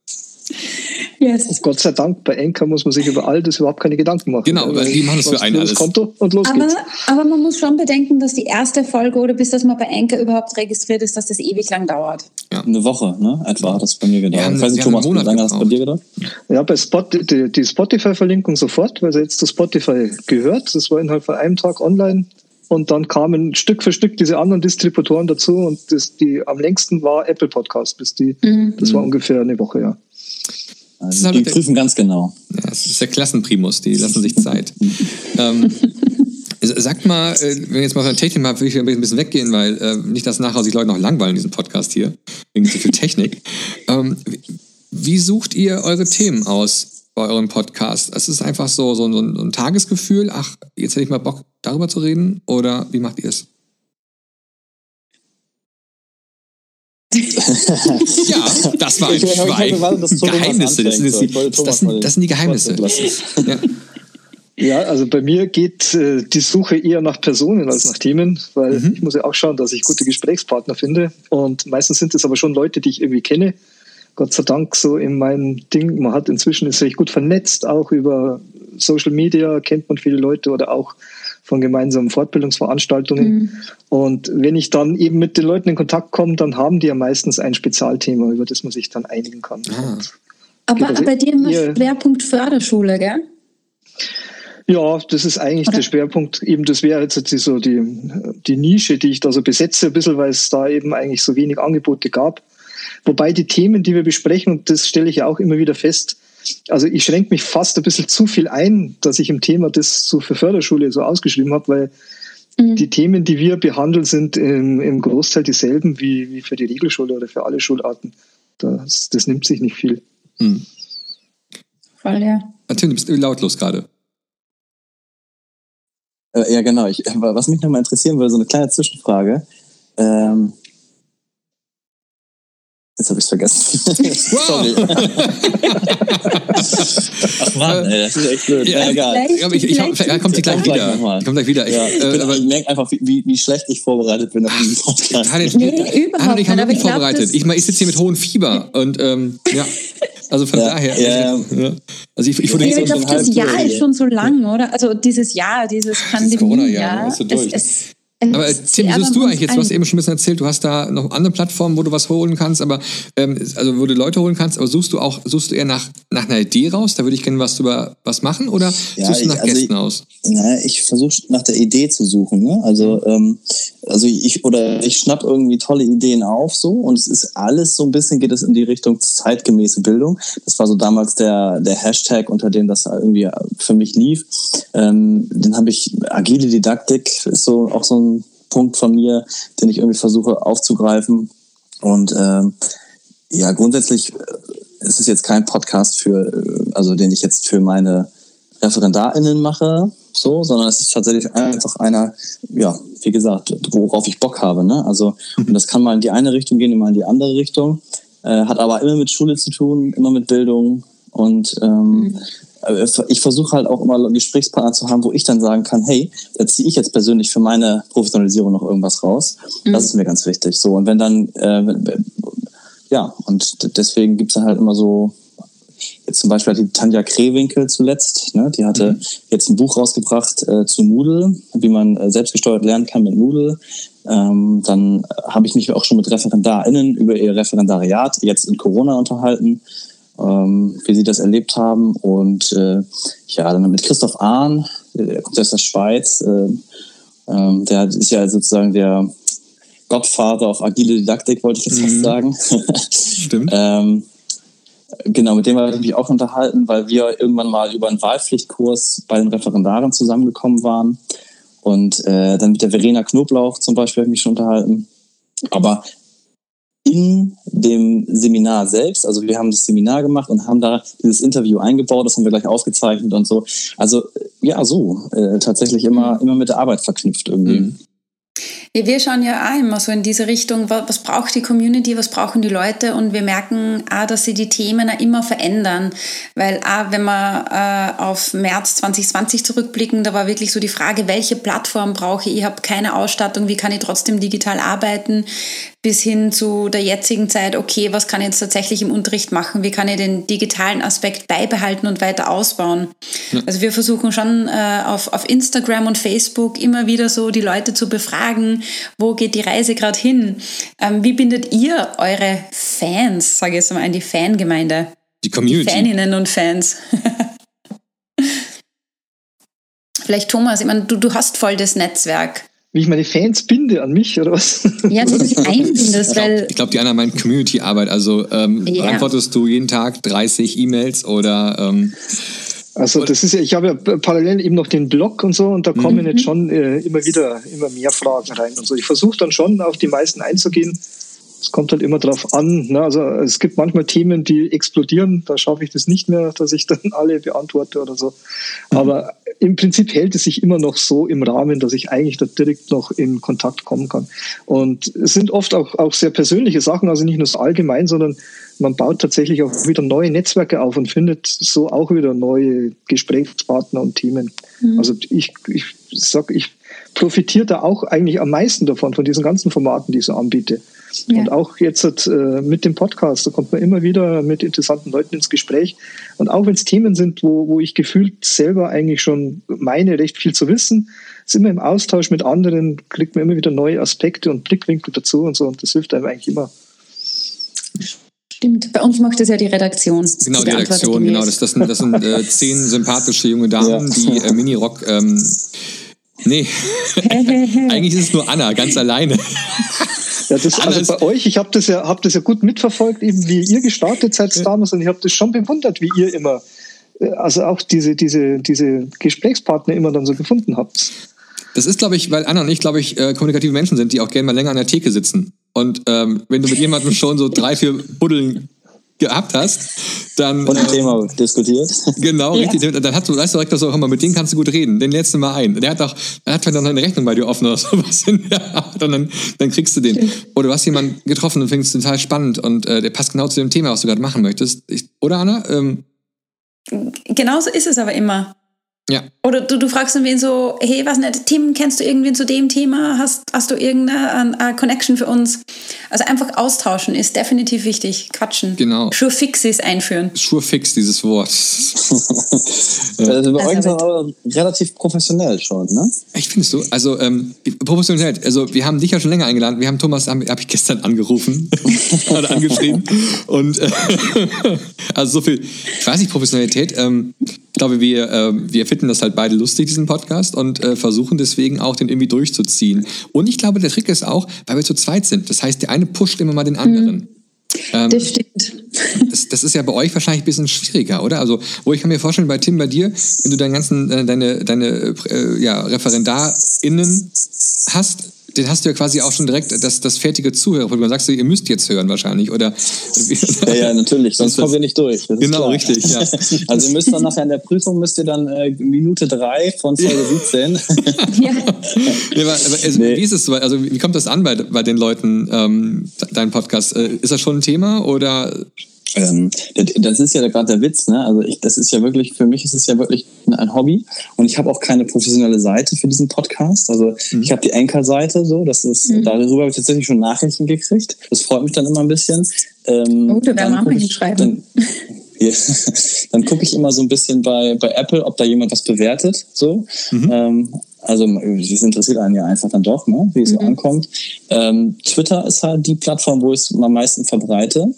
Yes. Und Gott sei Dank, bei Enker muss man sich über all das überhaupt keine Gedanken machen. Genau, weil die machen es für einen alles. Konto und los aber, geht's. aber man muss schon bedenken, dass die erste Folge oder bis das mal bei Enker überhaupt registriert ist, dass das ewig lang dauert. Ja. Eine Woche, ne? Etwa hat das bei mir gedauert. Ja, ich weiß nicht, Thomas, wie lange hast du bei dir gedauert? Ja, bei Spot, die, die Spotify-Verlinkung sofort, weil sie jetzt zu Spotify gehört. Das war innerhalb von einem Tag online. Und dann kamen Stück für Stück diese anderen Distributoren dazu und das, die am längsten war Apple Podcast, bis die, mhm. das war ungefähr eine Woche, ja. Also die prüfen ganz genau. Ja, das ist der Klassenprimus, die lassen sich Zeit. ähm, Sagt mal, äh, wenn wir jetzt mal von der Technik mal will ich ein bisschen weggehen, weil äh, nicht, dass nachher sich Leute noch langweilen in diesem Podcast hier, wegen zu viel Technik. Ähm, wie sucht ihr eure Themen aus bei eurem Podcast? Es ist einfach so, so, so ein Tagesgefühl, ach, jetzt hätte ich mal Bock, darüber zu reden, oder wie macht ihr es? ja, das war ein ich, Schwein. Geheimnisse, das sind, die, das, sind, das sind die Geheimnisse. Ja. Ja, also bei mir geht äh, die Suche eher nach Personen als nach Themen, weil mhm. ich muss ja auch schauen, dass ich gute Gesprächspartner finde. Und meistens sind es aber schon Leute, die ich irgendwie kenne. Gott sei Dank so in meinem Ding. Man hat inzwischen ist recht gut vernetzt, auch über Social Media kennt man viele Leute oder auch von gemeinsamen Fortbildungsveranstaltungen. Mhm. Und wenn ich dann eben mit den Leuten in Kontakt komme, dann haben die ja meistens ein Spezialthema, über das man sich dann einigen kann. Ah. Aber bei dir immer Schwerpunkt Förderschule, gell? Ja, das ist eigentlich Oder? der Schwerpunkt. Eben, das wäre jetzt so die, die Nische, die ich da so besetze, ein bisschen, weil es da eben eigentlich so wenig Angebote gab. Wobei die Themen, die wir besprechen, und das stelle ich ja auch immer wieder fest, also ich schränke mich fast ein bisschen zu viel ein, dass ich im Thema das so für Förderschule so ausgeschrieben habe, weil mhm. die Themen, die wir behandeln, sind im, im Großteil dieselben wie, wie für die Regelschule oder für alle Schularten. Das, das nimmt sich nicht viel. Mhm. Voll, ja. Tim, du bist lautlos gerade. Äh, ja, genau. Ich, was mich nochmal interessieren würde, so eine kleine Zwischenfrage. Ähm, Jetzt habe ich es vergessen. Sorry. Ach Mann, ey, das ist echt blöd. Ja, ja egal. Ich, ich, ich, ich, kommt sie gleich wieder. Kommt gleich wieder. Ja, ich, äh, ich merke einfach, wie, wie, schlecht ich vorbereitet bin auf diesen Podcast. Nee, überhaupt ich habe mich vorbereitet. Ich, ich sitze hier mit hohem Fieber und ähm, ja. Also von ja, daher. Ja. ja. Also ich, ich würde ja, ich glaube, das Jahr ist schon so lang, oder? Also dieses Jahr, dieses Pandemie. Corona-Jahr. Ja, es, es, aber Tim, wie suchst du eigentlich jetzt? Du hast eben schon ein bisschen erzählt, du hast da noch andere Plattformen, wo du was holen kannst, aber ähm, also wo du Leute holen kannst, aber suchst du auch, suchst du eher nach, nach einer Idee raus? Da würde ich gerne was über was machen oder ja, suchst du nach ich, also Gästen ich, aus? Na, ich versuche nach der Idee zu suchen. Ne? Also, ähm, also ich oder ich schnapp irgendwie tolle Ideen auf so und es ist alles so ein bisschen geht es in die Richtung zeitgemäße Bildung. Das war so damals der, der Hashtag, unter dem das irgendwie für mich lief. Ähm, den habe ich agile Didaktik ist so auch so ein Punkt von mir, den ich irgendwie versuche aufzugreifen. Und ähm, ja, grundsätzlich äh, ist es jetzt kein Podcast für, äh, also den ich jetzt für meine ReferendarInnen mache, so, sondern es ist tatsächlich einfach einer, ja, wie gesagt, worauf ich Bock habe. Ne? Also, und das kann mal in die eine Richtung gehen, mal in die andere Richtung. Äh, hat aber immer mit Schule zu tun, immer mit Bildung. Und ähm. Äh, ich versuche halt auch immer Gesprächspartner zu haben, wo ich dann sagen kann, hey, da ziehe ich jetzt persönlich für meine Professionalisierung noch irgendwas raus. Mhm. Das ist mir ganz wichtig. So, und wenn dann, äh, ja, und deswegen gibt es dann halt immer so, jetzt zum Beispiel hat die Tanja Krewinkel zuletzt, ne, die hatte mhm. jetzt ein Buch rausgebracht äh, zu Moodle, wie man äh, selbstgesteuert lernen kann mit Moodle. Ähm, dann habe ich mich auch schon mit ReferendarInnen über ihr Referendariat jetzt in Corona unterhalten ähm, wie sie das erlebt haben. Und äh, ja, dann mit Christoph Ahn, der kommt aus der Schweiz, äh, ähm, der ist ja sozusagen der Godfather auf agile Didaktik, wollte ich jetzt fast mhm. sagen. Stimmt. ähm, genau, mit dem habe ich mich auch unterhalten, weil wir irgendwann mal über einen Wahlpflichtkurs bei den Referendaren zusammengekommen waren. Und äh, dann mit der Verena Knoblauch zum Beispiel habe ich mich schon unterhalten. Aber in dem Seminar selbst. Also wir haben das Seminar gemacht und haben da dieses Interview eingebaut, das haben wir gleich aufgezeichnet und so. Also ja, so äh, tatsächlich immer, immer mit der Arbeit verknüpft irgendwie. Mhm. Ja, wir schauen ja auch immer so in diese Richtung, was braucht die Community, was brauchen die Leute? Und wir merken auch, dass sie die Themen auch immer verändern, weil auch wenn wir äh, auf März 2020 zurückblicken, da war wirklich so die Frage, welche Plattform brauche ich, ich habe keine Ausstattung, wie kann ich trotzdem digital arbeiten, bis hin zu der jetzigen Zeit, okay, was kann ich jetzt tatsächlich im Unterricht machen, wie kann ich den digitalen Aspekt beibehalten und weiter ausbauen. Ja. Also wir versuchen schon äh, auf, auf Instagram und Facebook immer wieder so die Leute zu befragen, wo geht die Reise gerade hin? Ähm, wie bindet ihr eure Fans, sage ich jetzt mal, in die Fangemeinde? Die Community. Die Faninnen und Fans. Vielleicht Thomas, ich meine, du, du hast voll das Netzwerk wie ich meine Fans binde an mich oder was? Ja, du dich einbindest, weil. Ich glaube, die Anna meint Community-Arbeit. Also ähm, yeah. beantwortest du jeden Tag 30 E-Mails oder. Ähm, also das ist ja, ich habe ja parallel eben noch den Blog und so und da kommen mhm. jetzt schon äh, immer wieder immer mehr Fragen rein und so. Ich versuche dann schon auf die meisten einzugehen es kommt halt immer drauf an. Ne? Also es gibt manchmal Themen, die explodieren, da schaffe ich das nicht mehr, dass ich dann alle beantworte oder so. Mhm. Aber im Prinzip hält es sich immer noch so im Rahmen, dass ich eigentlich da direkt noch in Kontakt kommen kann. Und es sind oft auch, auch sehr persönliche Sachen, also nicht nur so allgemein, sondern man baut tatsächlich auch wieder neue Netzwerke auf und findet so auch wieder neue Gesprächspartner und Themen. Mhm. Also ich, ich sag, ich profitiere da auch eigentlich am meisten davon, von diesen ganzen Formaten, die ich so anbiete. Ja. Und auch jetzt äh, mit dem Podcast, da kommt man immer wieder mit interessanten Leuten ins Gespräch. Und auch wenn es Themen sind, wo, wo ich gefühlt selber eigentlich schon meine, recht viel zu wissen, sind wir im Austausch mit anderen, kriegt man immer wieder neue Aspekte und Blickwinkel dazu und so. Und das hilft einem eigentlich immer. Stimmt, bei uns macht das ja die Redaktion. Genau, die, die Redaktion, genau. Das, das sind, das sind äh, zehn sympathische junge Damen, ja. die äh, Mini-Rock. Ähm, nee, eigentlich ist es nur Anna, ganz alleine. Ja, das, also bei euch, ich habe das, ja, hab das ja gut mitverfolgt, eben wie ihr gestartet seid damals und ich habe das schon bewundert, wie ihr immer, äh, also auch diese, diese, diese Gesprächspartner immer dann so gefunden habt. Das ist, glaube ich, weil Anna und ich, glaube ich, äh, kommunikative Menschen sind, die auch gerne mal länger an der Theke sitzen. Und ähm, wenn du mit jemandem schon so drei, vier Buddeln gehabt hast, dann. Und ein äh, Thema diskutiert. Genau, ja. richtig. Dann hast du, weißt du direkt so, hör mal, mit dem kannst du gut reden. Den lädst du mal ein. Der hat doch, der hat dann eine Rechnung bei dir offen oder sowas in der Art und dann, dann kriegst du den. Oder du hast jemanden getroffen und findest total spannend und äh, der passt genau zu dem Thema, was du gerade machen möchtest. Ich, oder Anna? Ähm, Genauso ist es aber immer. Ja. Oder du, du fragst wen so, hey, was nicht, Tim, kennst du irgendwen zu dem Thema? Hast, hast du irgendeine eine Connection für uns? Also einfach austauschen ist definitiv wichtig. Quatschen. Genau. Sure Fixes einführen. Sure Fix, dieses Wort. also bei euch ist aber relativ professionell schon, ne? Ich finde es so. Also ähm, professionell. Also wir haben dich ja schon länger eingeladen. Wir haben Thomas, habe hab ich gestern angerufen oder angeschrieben. Und äh, also so viel, ich weiß nicht, Professionalität. Ähm, ich glaube, wir, äh, wir finden das halt beide lustig, diesen Podcast, und äh, versuchen deswegen auch, den irgendwie durchzuziehen. Und ich glaube, der Trick ist auch, weil wir zu zweit sind. Das heißt, der eine pusht immer mal den anderen. Mhm. Ähm, das stimmt. Das, das, ist ja bei euch wahrscheinlich ein bisschen schwieriger, oder? Also, wo ich kann mir vorstellen, bei Tim, bei dir, wenn du deinen ganzen, äh, deine, deine äh, ja, ReferendarInnen hast, den hast du ja quasi auch schon direkt das, das fertige Zuhörer, wo du sagst, ihr müsst jetzt hören wahrscheinlich, oder? Ja, ja, natürlich, sonst kommen wir nicht durch. genau, richtig, ja. Also ihr müsst dann nachher in der Prüfung, müsst ihr dann äh, Minute drei von Folge 17. ja. ja aber, aber also, nee. Wie ist es so? Also wie kommt das an bei, bei den Leuten, ähm, dein Podcast? Äh, ist das schon ein Thema oder ähm, das ist ja gerade der Witz, ne? Also ich, das ist ja wirklich, für mich ist es ja wirklich ein Hobby und ich habe auch keine professionelle Seite für diesen Podcast. Also mhm. ich habe die Anchor-Seite so, das ist, mhm. darüber habe ich tatsächlich schon Nachrichten gekriegt. Das freut mich dann immer ein bisschen. Ähm, oh, du werden wir mal hinschreiben. Dann, ja, dann gucke ich immer so ein bisschen bei, bei Apple, ob da jemand was bewertet. So. Mhm. Ähm, also das interessiert einen ja einfach dann doch, ne? wie es so mhm. ankommt. Ähm, Twitter ist halt die Plattform, wo ich es am meisten verbreite.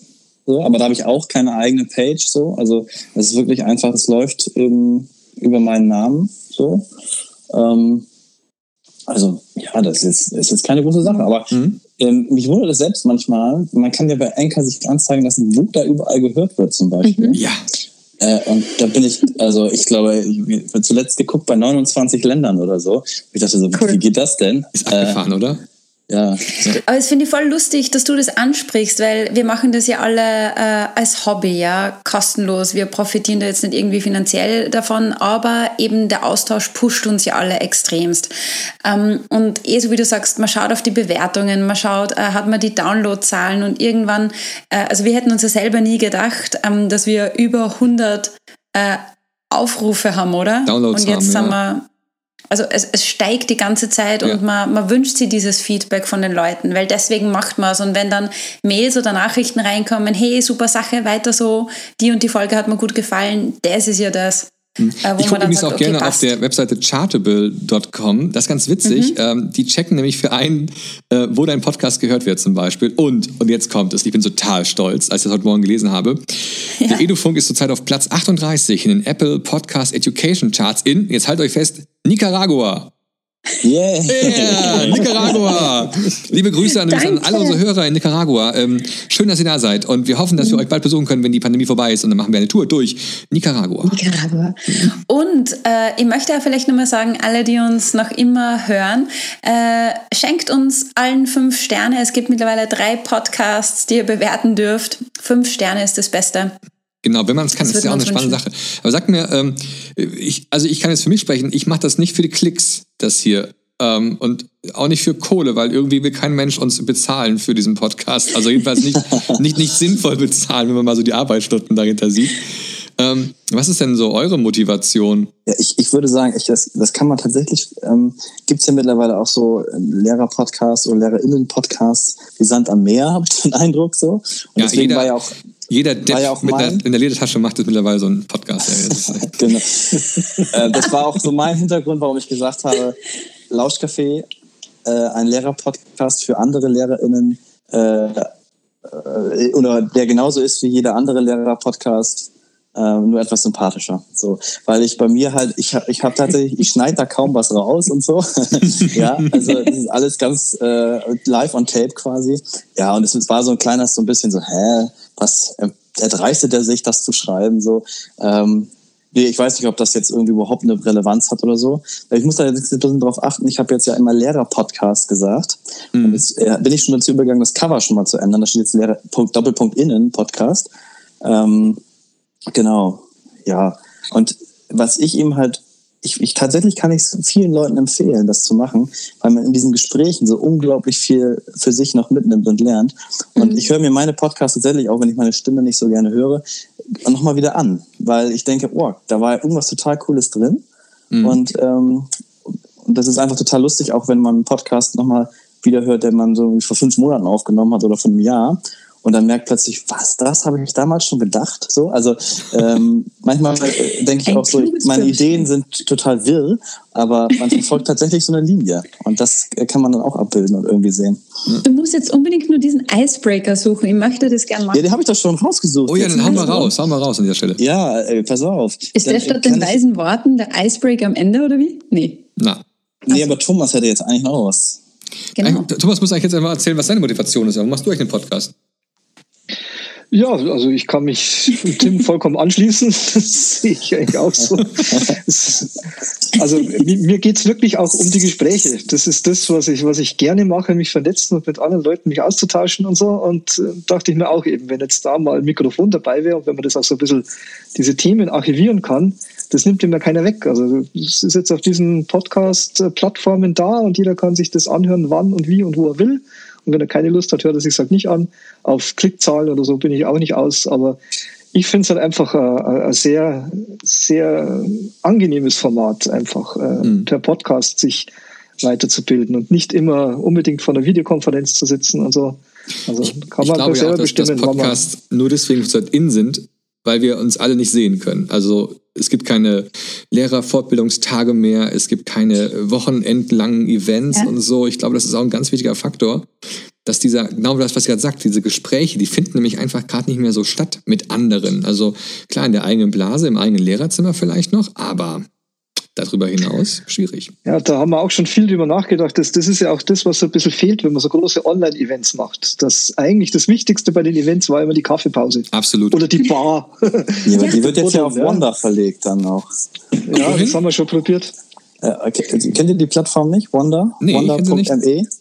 So, aber da habe ich auch keine eigene Page. So. Also es ist wirklich einfach, es läuft ähm, über meinen Namen. So. Ähm, also ja, das ist, ist jetzt keine große Sache. Aber mhm. ähm, mich wundert es selbst manchmal. Man kann ja bei Anchor sich anzeigen lassen, wo da überall gehört wird zum Beispiel. Mhm. Ja. Äh, und da bin ich, also ich glaube, ich habe zuletzt geguckt bei 29 Ländern oder so. Ich dachte so, cool. wie geht das denn? Ist abgefahren, äh, oder? Ja. Aber es finde ich voll lustig, dass du das ansprichst, weil wir machen das ja alle äh, als Hobby, ja, kostenlos. Wir profitieren da jetzt nicht irgendwie finanziell davon, aber eben der Austausch pusht uns ja alle extremst. Ähm, und eh so wie du sagst, man schaut auf die Bewertungen, man schaut, äh, hat man die Downloadzahlen und irgendwann, äh, also wir hätten uns ja selber nie gedacht, ähm, dass wir über 100 äh, Aufrufe haben, oder? Downloads und jetzt haben, ja. wir also es, es steigt die ganze Zeit und man, man wünscht sich dieses Feedback von den Leuten, weil deswegen macht man es. Und wenn dann Mails oder Nachrichten reinkommen, hey, super Sache, weiter so, die und die Folge hat mir gut gefallen, das ist ja das. Mhm. Äh, ich gucke übrigens auch okay, gerne passt. auf der Webseite chartable.com. Das ist ganz witzig. Mhm. Ähm, die checken nämlich für einen, äh, wo dein Podcast gehört wird zum Beispiel. Und, und jetzt kommt es, ich bin total stolz, als ich das heute Morgen gelesen habe. Ja. Der Edufunk ist zurzeit auf Platz 38 in den Apple Podcast Education Charts in, jetzt haltet euch fest, Nicaragua. Yeah. yeah. Nicaragua. Liebe Grüße an, an alle unsere Hörer in Nicaragua. Ähm, schön, dass ihr da seid und wir hoffen, dass wir euch bald besuchen können, wenn die Pandemie vorbei ist und dann machen wir eine Tour durch Nicaragua. Nicaragua. Und äh, ich möchte ja vielleicht nochmal sagen, alle, die uns noch immer hören, äh, schenkt uns allen fünf Sterne. Es gibt mittlerweile drei Podcasts, die ihr bewerten dürft. Fünf Sterne ist das Beste. Genau, wenn man es kann, das ist ja auch eine spannende. Sache. Aber sag mir, ähm, ich, also ich kann jetzt für mich sprechen, ich mache das nicht für die Klicks, das hier. Ähm, und auch nicht für Kohle, weil irgendwie will kein Mensch uns bezahlen für diesen Podcast. Also jedenfalls nicht, nicht, nicht sinnvoll bezahlen, wenn man mal so die Arbeitsstunden dahinter sieht. Ähm, was ist denn so eure Motivation? Ja, ich, ich würde sagen, ich, das, das kann man tatsächlich, ähm, gibt es ja mittlerweile auch so Lehrer-Podcasts oder LehrerInnen-Podcasts wie Sand am Meer, habe ich den Eindruck so. Und ja, deswegen jeder, war ja auch jeder Depp ja einer, in der Ledertasche macht jetzt mittlerweile so einen Podcast. genau. äh, das war auch so mein Hintergrund, warum ich gesagt habe, Lauschcafé, äh, ein Lehrerpodcast für andere LehrerInnen, äh, äh, oder der genauso ist wie jeder andere Lehrer-Podcast. ähm, nur etwas sympathischer. So, weil ich bei mir halt, ich habe ich hab tatsächlich, ich schneide da kaum was raus und so. ja, also das ist alles ganz äh, live on tape quasi. Ja, und es war so ein kleines, so ein bisschen so, hä, was erdreistet er sich, das zu schreiben? So, ähm, ich weiß nicht, ob das jetzt irgendwie überhaupt eine Relevanz hat oder so. Ich muss da jetzt ein bisschen drauf achten. Ich habe jetzt ja immer Lehrer-Podcast gesagt. Mhm. Und jetzt äh, bin ich schon dazu übergegangen, das Cover schon mal zu ändern. Da steht jetzt Lehrer, Doppelpunkt innen Podcast. Ähm, genau, ja. Und was ich ihm halt, ich, ich tatsächlich kann ich vielen Leuten empfehlen, das zu machen, weil man in diesen Gesprächen so unglaublich viel für sich noch mitnimmt und lernt. Und mhm. ich höre mir meine Podcasts tatsächlich, auch wenn ich meine Stimme nicht so gerne höre, nochmal wieder an, weil ich denke, oh, da war irgendwas total Cooles drin. Mhm. Und, ähm, und das ist einfach total lustig, auch wenn man einen Podcast nochmal wieder hört, den man so vor fünf Monaten aufgenommen hat oder vor einem Jahr und dann merkt plötzlich, was, das habe ich damals schon gedacht. So, also ähm, manchmal äh, denke ich auch so, meine Ideen sind total wirr, aber man verfolgt tatsächlich so eine Linie und das kann man dann auch abbilden und irgendwie sehen. Du musst jetzt unbedingt nur diesen Icebreaker suchen. Ich möchte das gerne machen. Ja, den habe ich doch schon rausgesucht. Oh ja, dann hauen wir raus, hauen wir raus an dieser Stelle. Ja, ey, pass auf. Ist dann, der statt den weisen Worten der Icebreaker am Ende oder wie? Nee. Na. Nee, aber Thomas hätte jetzt eigentlich noch was. Genau. Thomas muss eigentlich jetzt einfach erzählen, was seine Motivation ist. Warum machst du euch einen Podcast? Ja, also ich kann mich Tim vollkommen anschließen. Das sehe ich eigentlich auch so. also mir geht's wirklich auch um die Gespräche. Das ist das, was ich, was ich gerne mache, mich vernetzen und mit anderen Leuten mich auszutauschen und so. Und äh, dachte ich mir auch eben, wenn jetzt da mal ein Mikrofon dabei wäre und wenn man das auch so ein bisschen diese Themen archivieren kann, das nimmt ja keiner weg. Also es ist jetzt auf diesen Podcast-Plattformen da und jeder kann sich das anhören, wann und wie und wo er will. Und wenn er keine Lust hat, hört er sich halt nicht an. Auf Klickzahlen oder so bin ich auch nicht aus. Aber ich finde es halt einfach ein, ein, sehr, sehr angenehmes Format, einfach äh, mhm. per Podcast sich weiterzubilden und nicht immer unbedingt vor einer Videokonferenz zu sitzen und so. Also kann man ich glaube selber ja auch, dass, bestimmen, dass Podcasts nur deswegen in sind, weil wir uns alle nicht sehen können. Also es gibt keine Lehrerfortbildungstage mehr, es gibt keine wochenendlangen Events ja. und so. Ich glaube, das ist auch ein ganz wichtiger Faktor, dass dieser, genau das, was ihr gerade sagt, diese Gespräche, die finden nämlich einfach gerade nicht mehr so statt mit anderen. Also klar, in der eigenen Blase, im eigenen Lehrerzimmer vielleicht noch, aber Darüber hinaus schwierig. Ja, da haben wir auch schon viel drüber nachgedacht. Das, das ist ja auch das, was so ein bisschen fehlt, wenn man so große Online-Events macht. Das eigentlich das Wichtigste bei den Events war immer die Kaffeepause. Absolut. Oder die Bar. Ja, die wird jetzt ja auf Wanda verlegt dann auch. Ja, Wohin? das haben wir schon probiert. Äh, okay. Kennt ihr die Plattform nicht? Wanda? Nee, Wanda.me?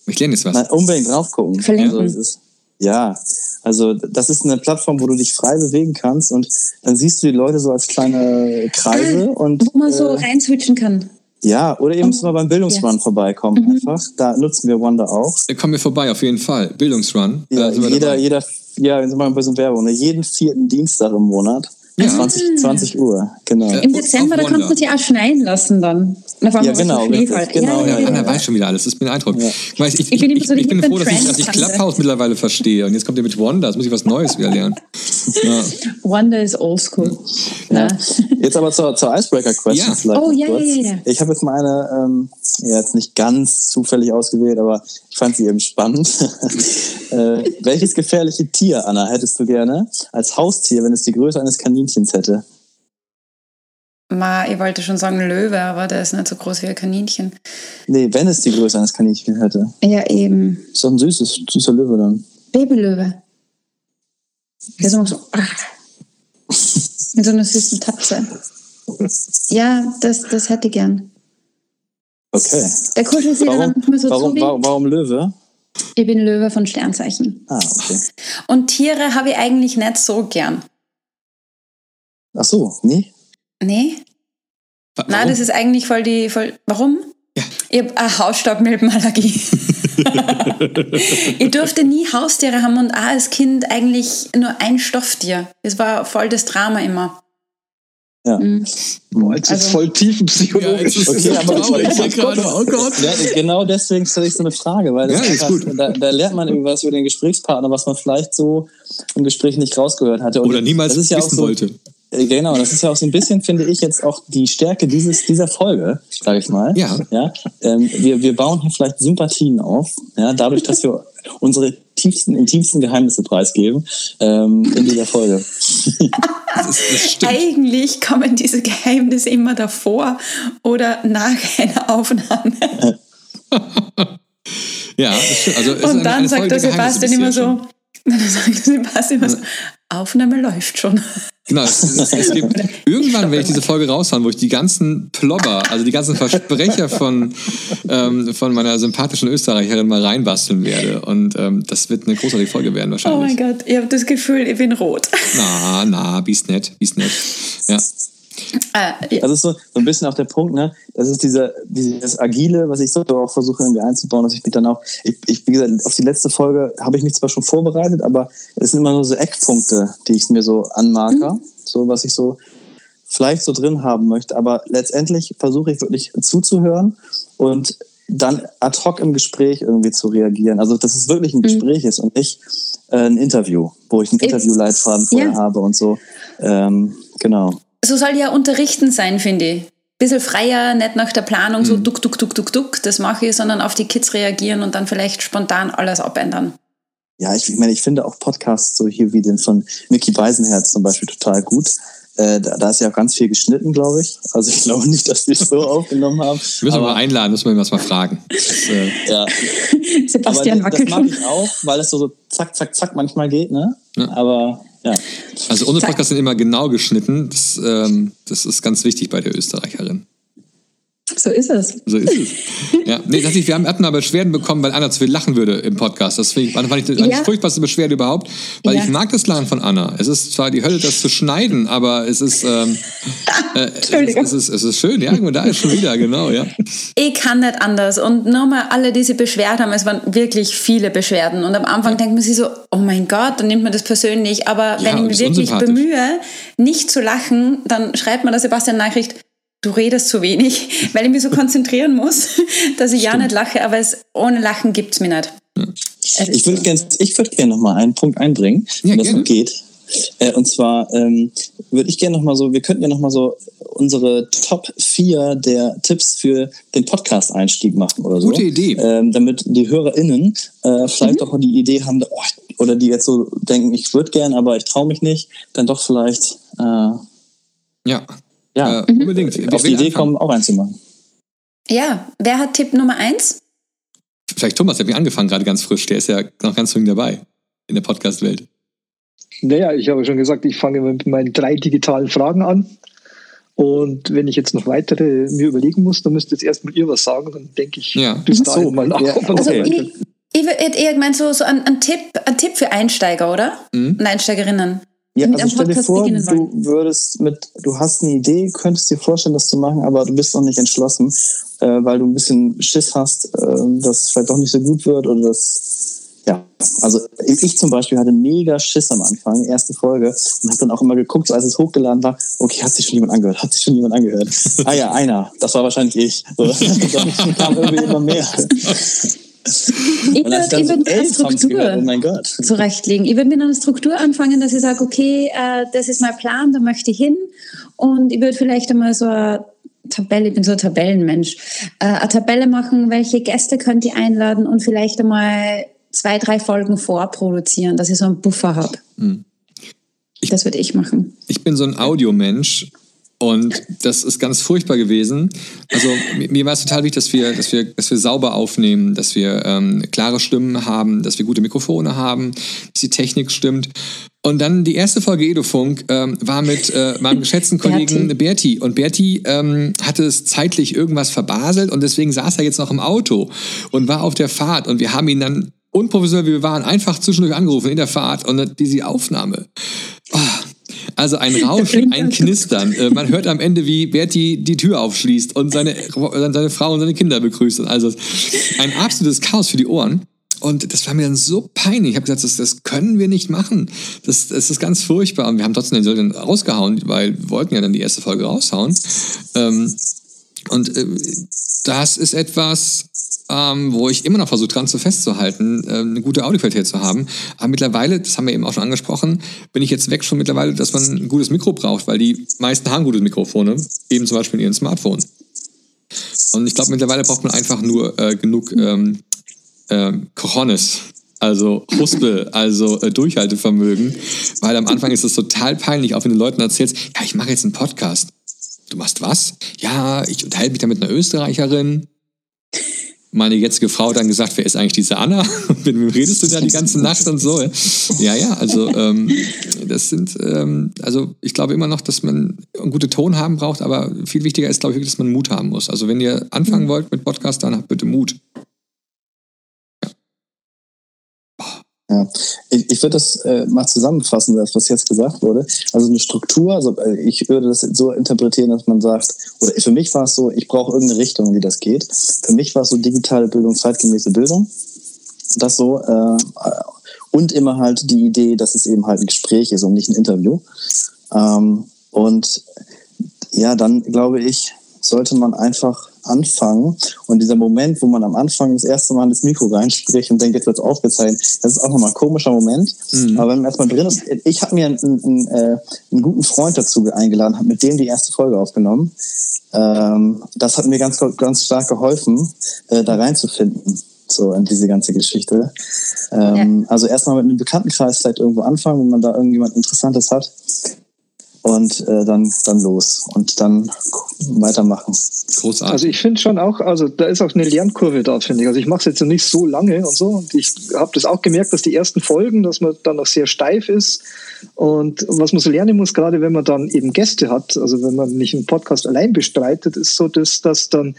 Ich lerne jetzt was. Nein, unbedingt drauf gucken. Verlinken. Also, ja, also das ist eine Plattform, wo du dich frei bewegen kannst und dann siehst du die Leute so als kleine Kreise ah, und wo man so äh, reinswitchen kann. Ja, oder ihr müsst mal beim Bildungsrun ja. vorbeikommen mhm. einfach. Da nutzen wir Wanda auch. Da kommen wir vorbei, auf jeden Fall. Bildungsrun. Ja, jeder, jeder, ja, jetzt mal ein bisschen Werbung. Ne? Jeden vierten Dienstag im Monat. Ja. 20, 20 Uhr, genau. Im Dezember, da kannst du dich auch schneien lassen dann. Ja, genau. Richtig, genau ja, ja, Anna weiß schon wieder alles, das ist mir ein Eindruck. Ja. Ich, ich, ich, bin, ich, ich bin froh, dass ich, dass ich Clubhouse mittlerweile verstehe. Und jetzt kommt ihr mit Wanda, jetzt muss ich was Neues wieder lernen. Ja. Wanda ist oldschool. Ja. Jetzt aber zur, zur Icebreaker-Question vielleicht. Oh, ja, ja, ja. Ich habe jetzt mal eine, ähm, ja, jetzt nicht ganz zufällig ausgewählt, aber ich fand sie eben spannend. äh, welches gefährliche Tier, Anna, hättest du gerne als Haustier, wenn es die Größe eines Kaninchens hätte? Ma, ich wollte schon sagen Löwe, aber der ist nicht so groß wie ein Kaninchen. Nee, wenn es die Größe eines Kaninchens hätte. Ja, eben. Ist doch ein süßes, süßer Löwe dann. Babylöwe. Der ist immer so. Mit so einer süßen Tatze. Ja, das, das hätte ich gern. Okay. Der kuschelt sich warum, dann manchmal so warum, warum, warum Löwe? Ich bin Löwe von Sternzeichen. Ah, okay. Und Tiere habe ich eigentlich nicht so gern. Ach so, nee? Nee. Warum? Nein, das ist eigentlich voll die. Voll, warum? Ja. Ich habe eine Hausstaubmilbenallergie. ich durfte nie Haustiere haben und auch als Kind eigentlich nur ein Stofftier. Das war voll das Drama immer. Ja. Mhm. Boah, jetzt also, ist voll tiefenpsychologisch. Ja, okay, aber gerade, oh Gott. Ja, genau deswegen stelle ich so eine Frage, weil ja, einfach, da, da, lernt man irgendwas über den Gesprächspartner, was man vielleicht so im Gespräch nicht rausgehört hatte. Und Oder niemals wissen so, wollte. Äh, genau, das ist ja auch so ein bisschen, finde ich, jetzt auch die Stärke dieses, dieser Folge, sage ich mal. Ja. ja ähm, wir, wir bauen hier vielleicht Sympathien auf, ja, dadurch, dass wir unsere tiefsten, intimsten Geheimnisse preisgeben ähm, in dieser Folge. das ist, das Eigentlich kommen diese Geheimnisse immer davor oder nach einer Aufnahme. ja. Also, Und dann eine, sagt der Sebastian immer so, dann sagt der Sebastian immer so, Aufnahme läuft schon. Genau, es, es, es gibt irgendwann werde ich diese Folge raushauen, wo ich die ganzen Plobber, also die ganzen Versprecher von, ähm, von meiner sympathischen Österreicherin mal reinbasteln werde. Und ähm, das wird eine großartige Folge werden wahrscheinlich. Oh mein Gott, ich habe das Gefühl, ich bin rot. Na, na, bist nett, bist nett. Ja. Äh, ja. Das ist so, so ein bisschen auch der Punkt, ne? Das ist diese, dieses Agile, was ich so auch versuche irgendwie einzubauen, dass ich mich dann auch, ich, ich wie gesagt, auf die letzte Folge habe ich mich zwar schon vorbereitet, aber es sind immer nur so Eckpunkte, die ich mir so anmarke, mhm. so was ich so vielleicht so drin haben möchte. Aber letztendlich versuche ich wirklich zuzuhören und dann ad hoc im Gespräch irgendwie zu reagieren. Also, dass es wirklich ein mhm. Gespräch ist und nicht äh, ein Interview, wo ich einen Interviewleitfaden vorher ja. habe und so. Ähm, genau so soll ja unterrichten sein, finde ich. Bisschen freier, nicht nach der Planung, so mhm. duck, duck, duck, duck, duck, das mache ich, sondern auf die Kids reagieren und dann vielleicht spontan alles abändern. Ja, ich, ich meine, ich finde auch Podcasts so hier wie den von Mickey Beisenherz zum Beispiel total gut. Äh, da, da, ist ja auch ganz viel geschnitten, glaube ich. Also ich glaube nicht, dass die es so aufgenommen haben. Müssen wir mal einladen, müssen wir ihm was mal fragen. Das, äh ja. Sebastian Aber das, das mag ich auch, weil es so, so zack, zack, zack manchmal geht, ne? Ja. Aber ja. Also unsere Podcasts sind immer genau geschnitten. Das, ähm, das ist ganz wichtig bei der Österreicherin. So ist es. So ist es. Ja, nee, tatsächlich, wir haben, hatten aber Beschwerden bekommen, weil Anna zu viel lachen würde im Podcast. Das ich, fand ich die ja. furchtbarste Beschwerde überhaupt, weil ja. ich mag das Lachen von Anna. Es ist zwar die Hölle, das zu schneiden, aber es ist, ähm, äh, Entschuldigung. Es, ist, es ist schön, ja, da ist schon wieder, genau, ja. Ich kann nicht anders. Und nochmal, alle, die sich beschwert haben, es waren wirklich viele Beschwerden. Und am Anfang ja. denkt man sich so, oh mein Gott, dann nimmt man das persönlich. Aber wenn ich mich wirklich bemühe, nicht zu lachen, dann schreibt man der Sebastian Nachricht, du redest zu wenig, weil ich mich so konzentrieren muss, dass ich Stimmt. ja nicht lache, aber es, ohne Lachen gibt es mir nicht. Ich würde gerne würd gern noch mal einen Punkt einbringen, ja, wenn das noch geht. Äh, und zwar ähm, würde ich gerne noch mal so, wir könnten ja noch mal so unsere Top 4 der Tipps für den Podcast-Einstieg machen oder so. Gute Idee. Ähm, damit die HörerInnen äh, vielleicht mhm. auch die Idee haben, oh, oder die jetzt so denken, ich würde gern, aber ich traue mich nicht, dann doch vielleicht äh, ja. Ja, äh, unbedingt. Auf die Idee kommen, auch eins zu machen. Ja, wer hat Tipp Nummer eins? Vielleicht Thomas, der hat mich angefangen, gerade ganz frisch. Der ist ja noch ganz jung dabei in der Podcast-Welt. Naja, ich habe schon gesagt, ich fange mit meinen drei digitalen Fragen an. Und wenn ich jetzt noch weitere mir überlegen muss, dann müsste jetzt erstmal ihr was sagen, dann denke ich ja. bis dahin so, mal nach. Ja. Also ich, ich hätte eher gemeint, so, so ein, ein, Tipp, ein Tipp für Einsteiger, oder? Mhm. Und Einsteigerinnen. Ja, also stell dir vor, du würdest mit, du hast eine Idee, könntest dir vorstellen, das zu machen, aber du bist noch nicht entschlossen, äh, weil du ein bisschen Schiss hast, äh, dass es vielleicht doch nicht so gut wird oder dass ja, also ich zum Beispiel hatte mega Schiss am Anfang, erste Folge, und habe dann auch immer geguckt, so als es hochgeladen war, okay, hat sich schon jemand angehört, hat sich schon jemand angehört. ah ja, einer, das war wahrscheinlich ich. So, dann kam irgendwie immer mehr. Ich würde würd eine Struktur oh mein Gott. zurechtlegen. Ich würde mit einer Struktur anfangen, dass ich sage, okay, äh, das ist mein Plan, da möchte ich hin. Und ich würde vielleicht einmal so eine Tabelle, ich bin so ein Tabellenmensch, äh, eine Tabelle machen, welche Gäste könnt ihr einladen und vielleicht einmal zwei, drei Folgen vorproduzieren, dass ich so einen Buffer habe. Hm. das würde ich machen. Ich bin so ein Audiomensch und das ist ganz furchtbar gewesen. Also mir war es total wichtig, dass wir, dass wir, dass wir sauber aufnehmen, dass wir ähm, klare Stimmen haben, dass wir gute Mikrofone haben, dass die Technik stimmt. Und dann die erste Folge Edofunk ähm, war mit äh, meinem geschätzten Kollegen Berti. Und Berti ähm, hatte es zeitlich irgendwas verbaselt und deswegen saß er jetzt noch im Auto und war auf der Fahrt. Und wir haben ihn dann unprofessionell wie wir waren, einfach zwischendurch angerufen in der Fahrt und diese Aufnahme. Oh, also ein Rauschen, ein Knistern. Äh, man hört am Ende, wie Berti die Tür aufschließt und seine, seine Frau und seine Kinder begrüßt. Also ein absolutes Chaos für die Ohren. Und das war mir dann so peinlich. Ich habe gesagt, das, das können wir nicht machen. Das, das ist ganz furchtbar. Und wir haben trotzdem den Soll rausgehauen, weil wir wollten ja dann die erste Folge raushauen. Ähm, und äh, das ist etwas, ähm, wo ich immer noch versuche, dran zu festzuhalten, äh, eine gute Audioqualität zu haben. Aber mittlerweile, das haben wir eben auch schon angesprochen, bin ich jetzt weg schon mittlerweile, dass man ein gutes Mikro braucht, weil die meisten haben gute Mikrofone, eben zum Beispiel in ihren Smartphone. Und ich glaube, mittlerweile braucht man einfach nur äh, genug ähm, äh, Cojones, Also Huspe, also äh, Durchhaltevermögen. Weil am Anfang ist es total peinlich, auch wenn du Leuten erzählst, ja, ich mache jetzt einen Podcast. Du machst was? Ja, ich unterhalte mich da mit einer Österreicherin meine jetzige Frau dann gesagt, wer ist eigentlich diese Anna? mit wem redest du da die ganze Nacht und so? Ja, ja, also ähm, das sind, ähm, also ich glaube immer noch, dass man einen guten Ton haben braucht, aber viel wichtiger ist, glaube ich, dass man Mut haben muss. Also wenn ihr anfangen wollt mit Podcast, dann habt bitte Mut. Ja, ich, ich würde das äh, mal zusammenfassen, das, was jetzt gesagt wurde. Also eine Struktur, also äh, ich würde das so interpretieren, dass man sagt, oder für mich war es so, ich brauche irgendeine Richtung, wie das geht. Für mich war es so digitale Bildung, zeitgemäße Bildung. Das so, äh, und immer halt die Idee, dass es eben halt ein Gespräch ist und nicht ein Interview. Ähm, und ja, dann glaube ich, sollte man einfach anfangen. Und dieser Moment, wo man am Anfang das erste Mal ins Mikro reinspricht und denkt, jetzt wird es aufgezeichnet, das ist auch nochmal ein komischer Moment. Mhm. Aber wenn man erstmal drin ist, ich habe mir einen, einen, äh, einen, guten Freund dazu eingeladen, habe mit dem die erste Folge aufgenommen. Ähm, das hat mir ganz, ganz stark geholfen, äh, da reinzufinden so in diese ganze Geschichte. Ähm, ja. Also erstmal mit einem Bekanntenkreis vielleicht irgendwo anfangen, wenn man da irgendjemand Interessantes hat und äh, dann, dann los und dann weitermachen. Großartig. Also ich finde schon auch, also da ist auch eine Lernkurve da, finde ich. Also ich mache es jetzt nicht so lange und so und ich habe das auch gemerkt, dass die ersten Folgen, dass man dann noch sehr steif ist und was man so lernen muss, gerade wenn man dann eben Gäste hat, also wenn man nicht einen Podcast allein bestreitet, ist so, dass, dass dann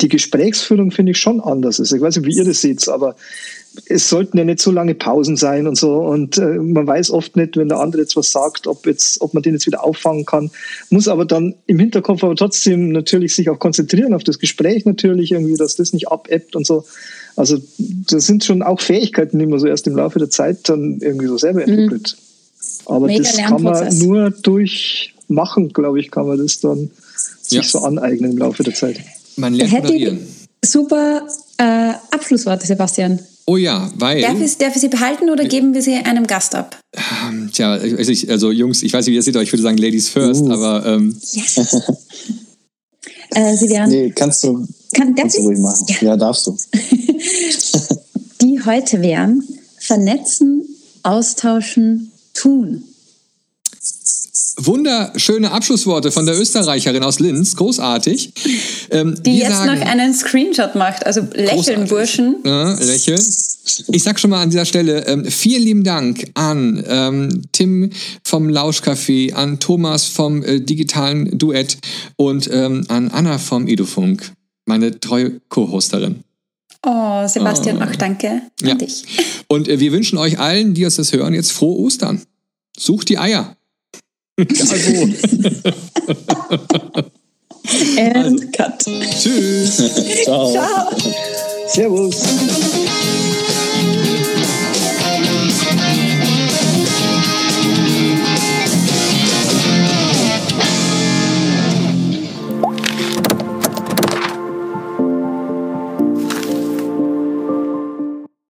die Gesprächsführung, finde ich, schon anders ist. Ich weiß nicht, wie ihr das seht, aber es sollten ja nicht so lange Pausen sein und so. Und äh, man weiß oft nicht, wenn der andere jetzt was sagt, ob, jetzt, ob man den jetzt wieder auffangen kann. Muss aber dann im Hinterkopf aber trotzdem natürlich sich auch konzentrieren auf das Gespräch natürlich irgendwie, dass das nicht abebbt und so. Also das sind schon auch Fähigkeiten, die man so erst im Laufe der Zeit dann irgendwie so selber mhm. entwickelt. Mhm. Aber Mega das kann man nur durch Machen, glaube ich, kann man das dann sich so aneignen im Laufe der Zeit. Man lernt moderieren. Super äh, Abschlussworte, Sebastian. Oh ja, weil. Darf ich, darf ich sie behalten oder geben wir sie einem Gast ab? Ähm, tja, also, ich, also, Jungs, ich weiß nicht, wie ihr seht, aber ich würde sagen Ladies first, uh. aber. Ähm, yes. äh, sie wären. Nee, kannst du. Kann, kannst du ruhig machen. Ja, ja darfst du. Die heute wären vernetzen, austauschen, tun. Wunderschöne Abschlussworte von der Österreicherin aus Linz, großartig. Ähm, Die jetzt sagen, noch einen Screenshot macht, also lächeln, großartig. Burschen. Ja, lächeln. Ich sag schon mal an dieser Stelle ähm, vielen lieben Dank an ähm, Tim vom Lauschcafé, an Thomas vom äh, digitalen Duett und ähm, an Anna vom Edufunk, meine treue Co-Hosterin. Oh, Sebastian, oh. auch danke an ja. dich. Und äh, wir wünschen euch allen, die uns das hören, jetzt frohe Ostern. Sucht die Eier. Also. And also. cut. Tschüss. Ciao. Ciao. Servus.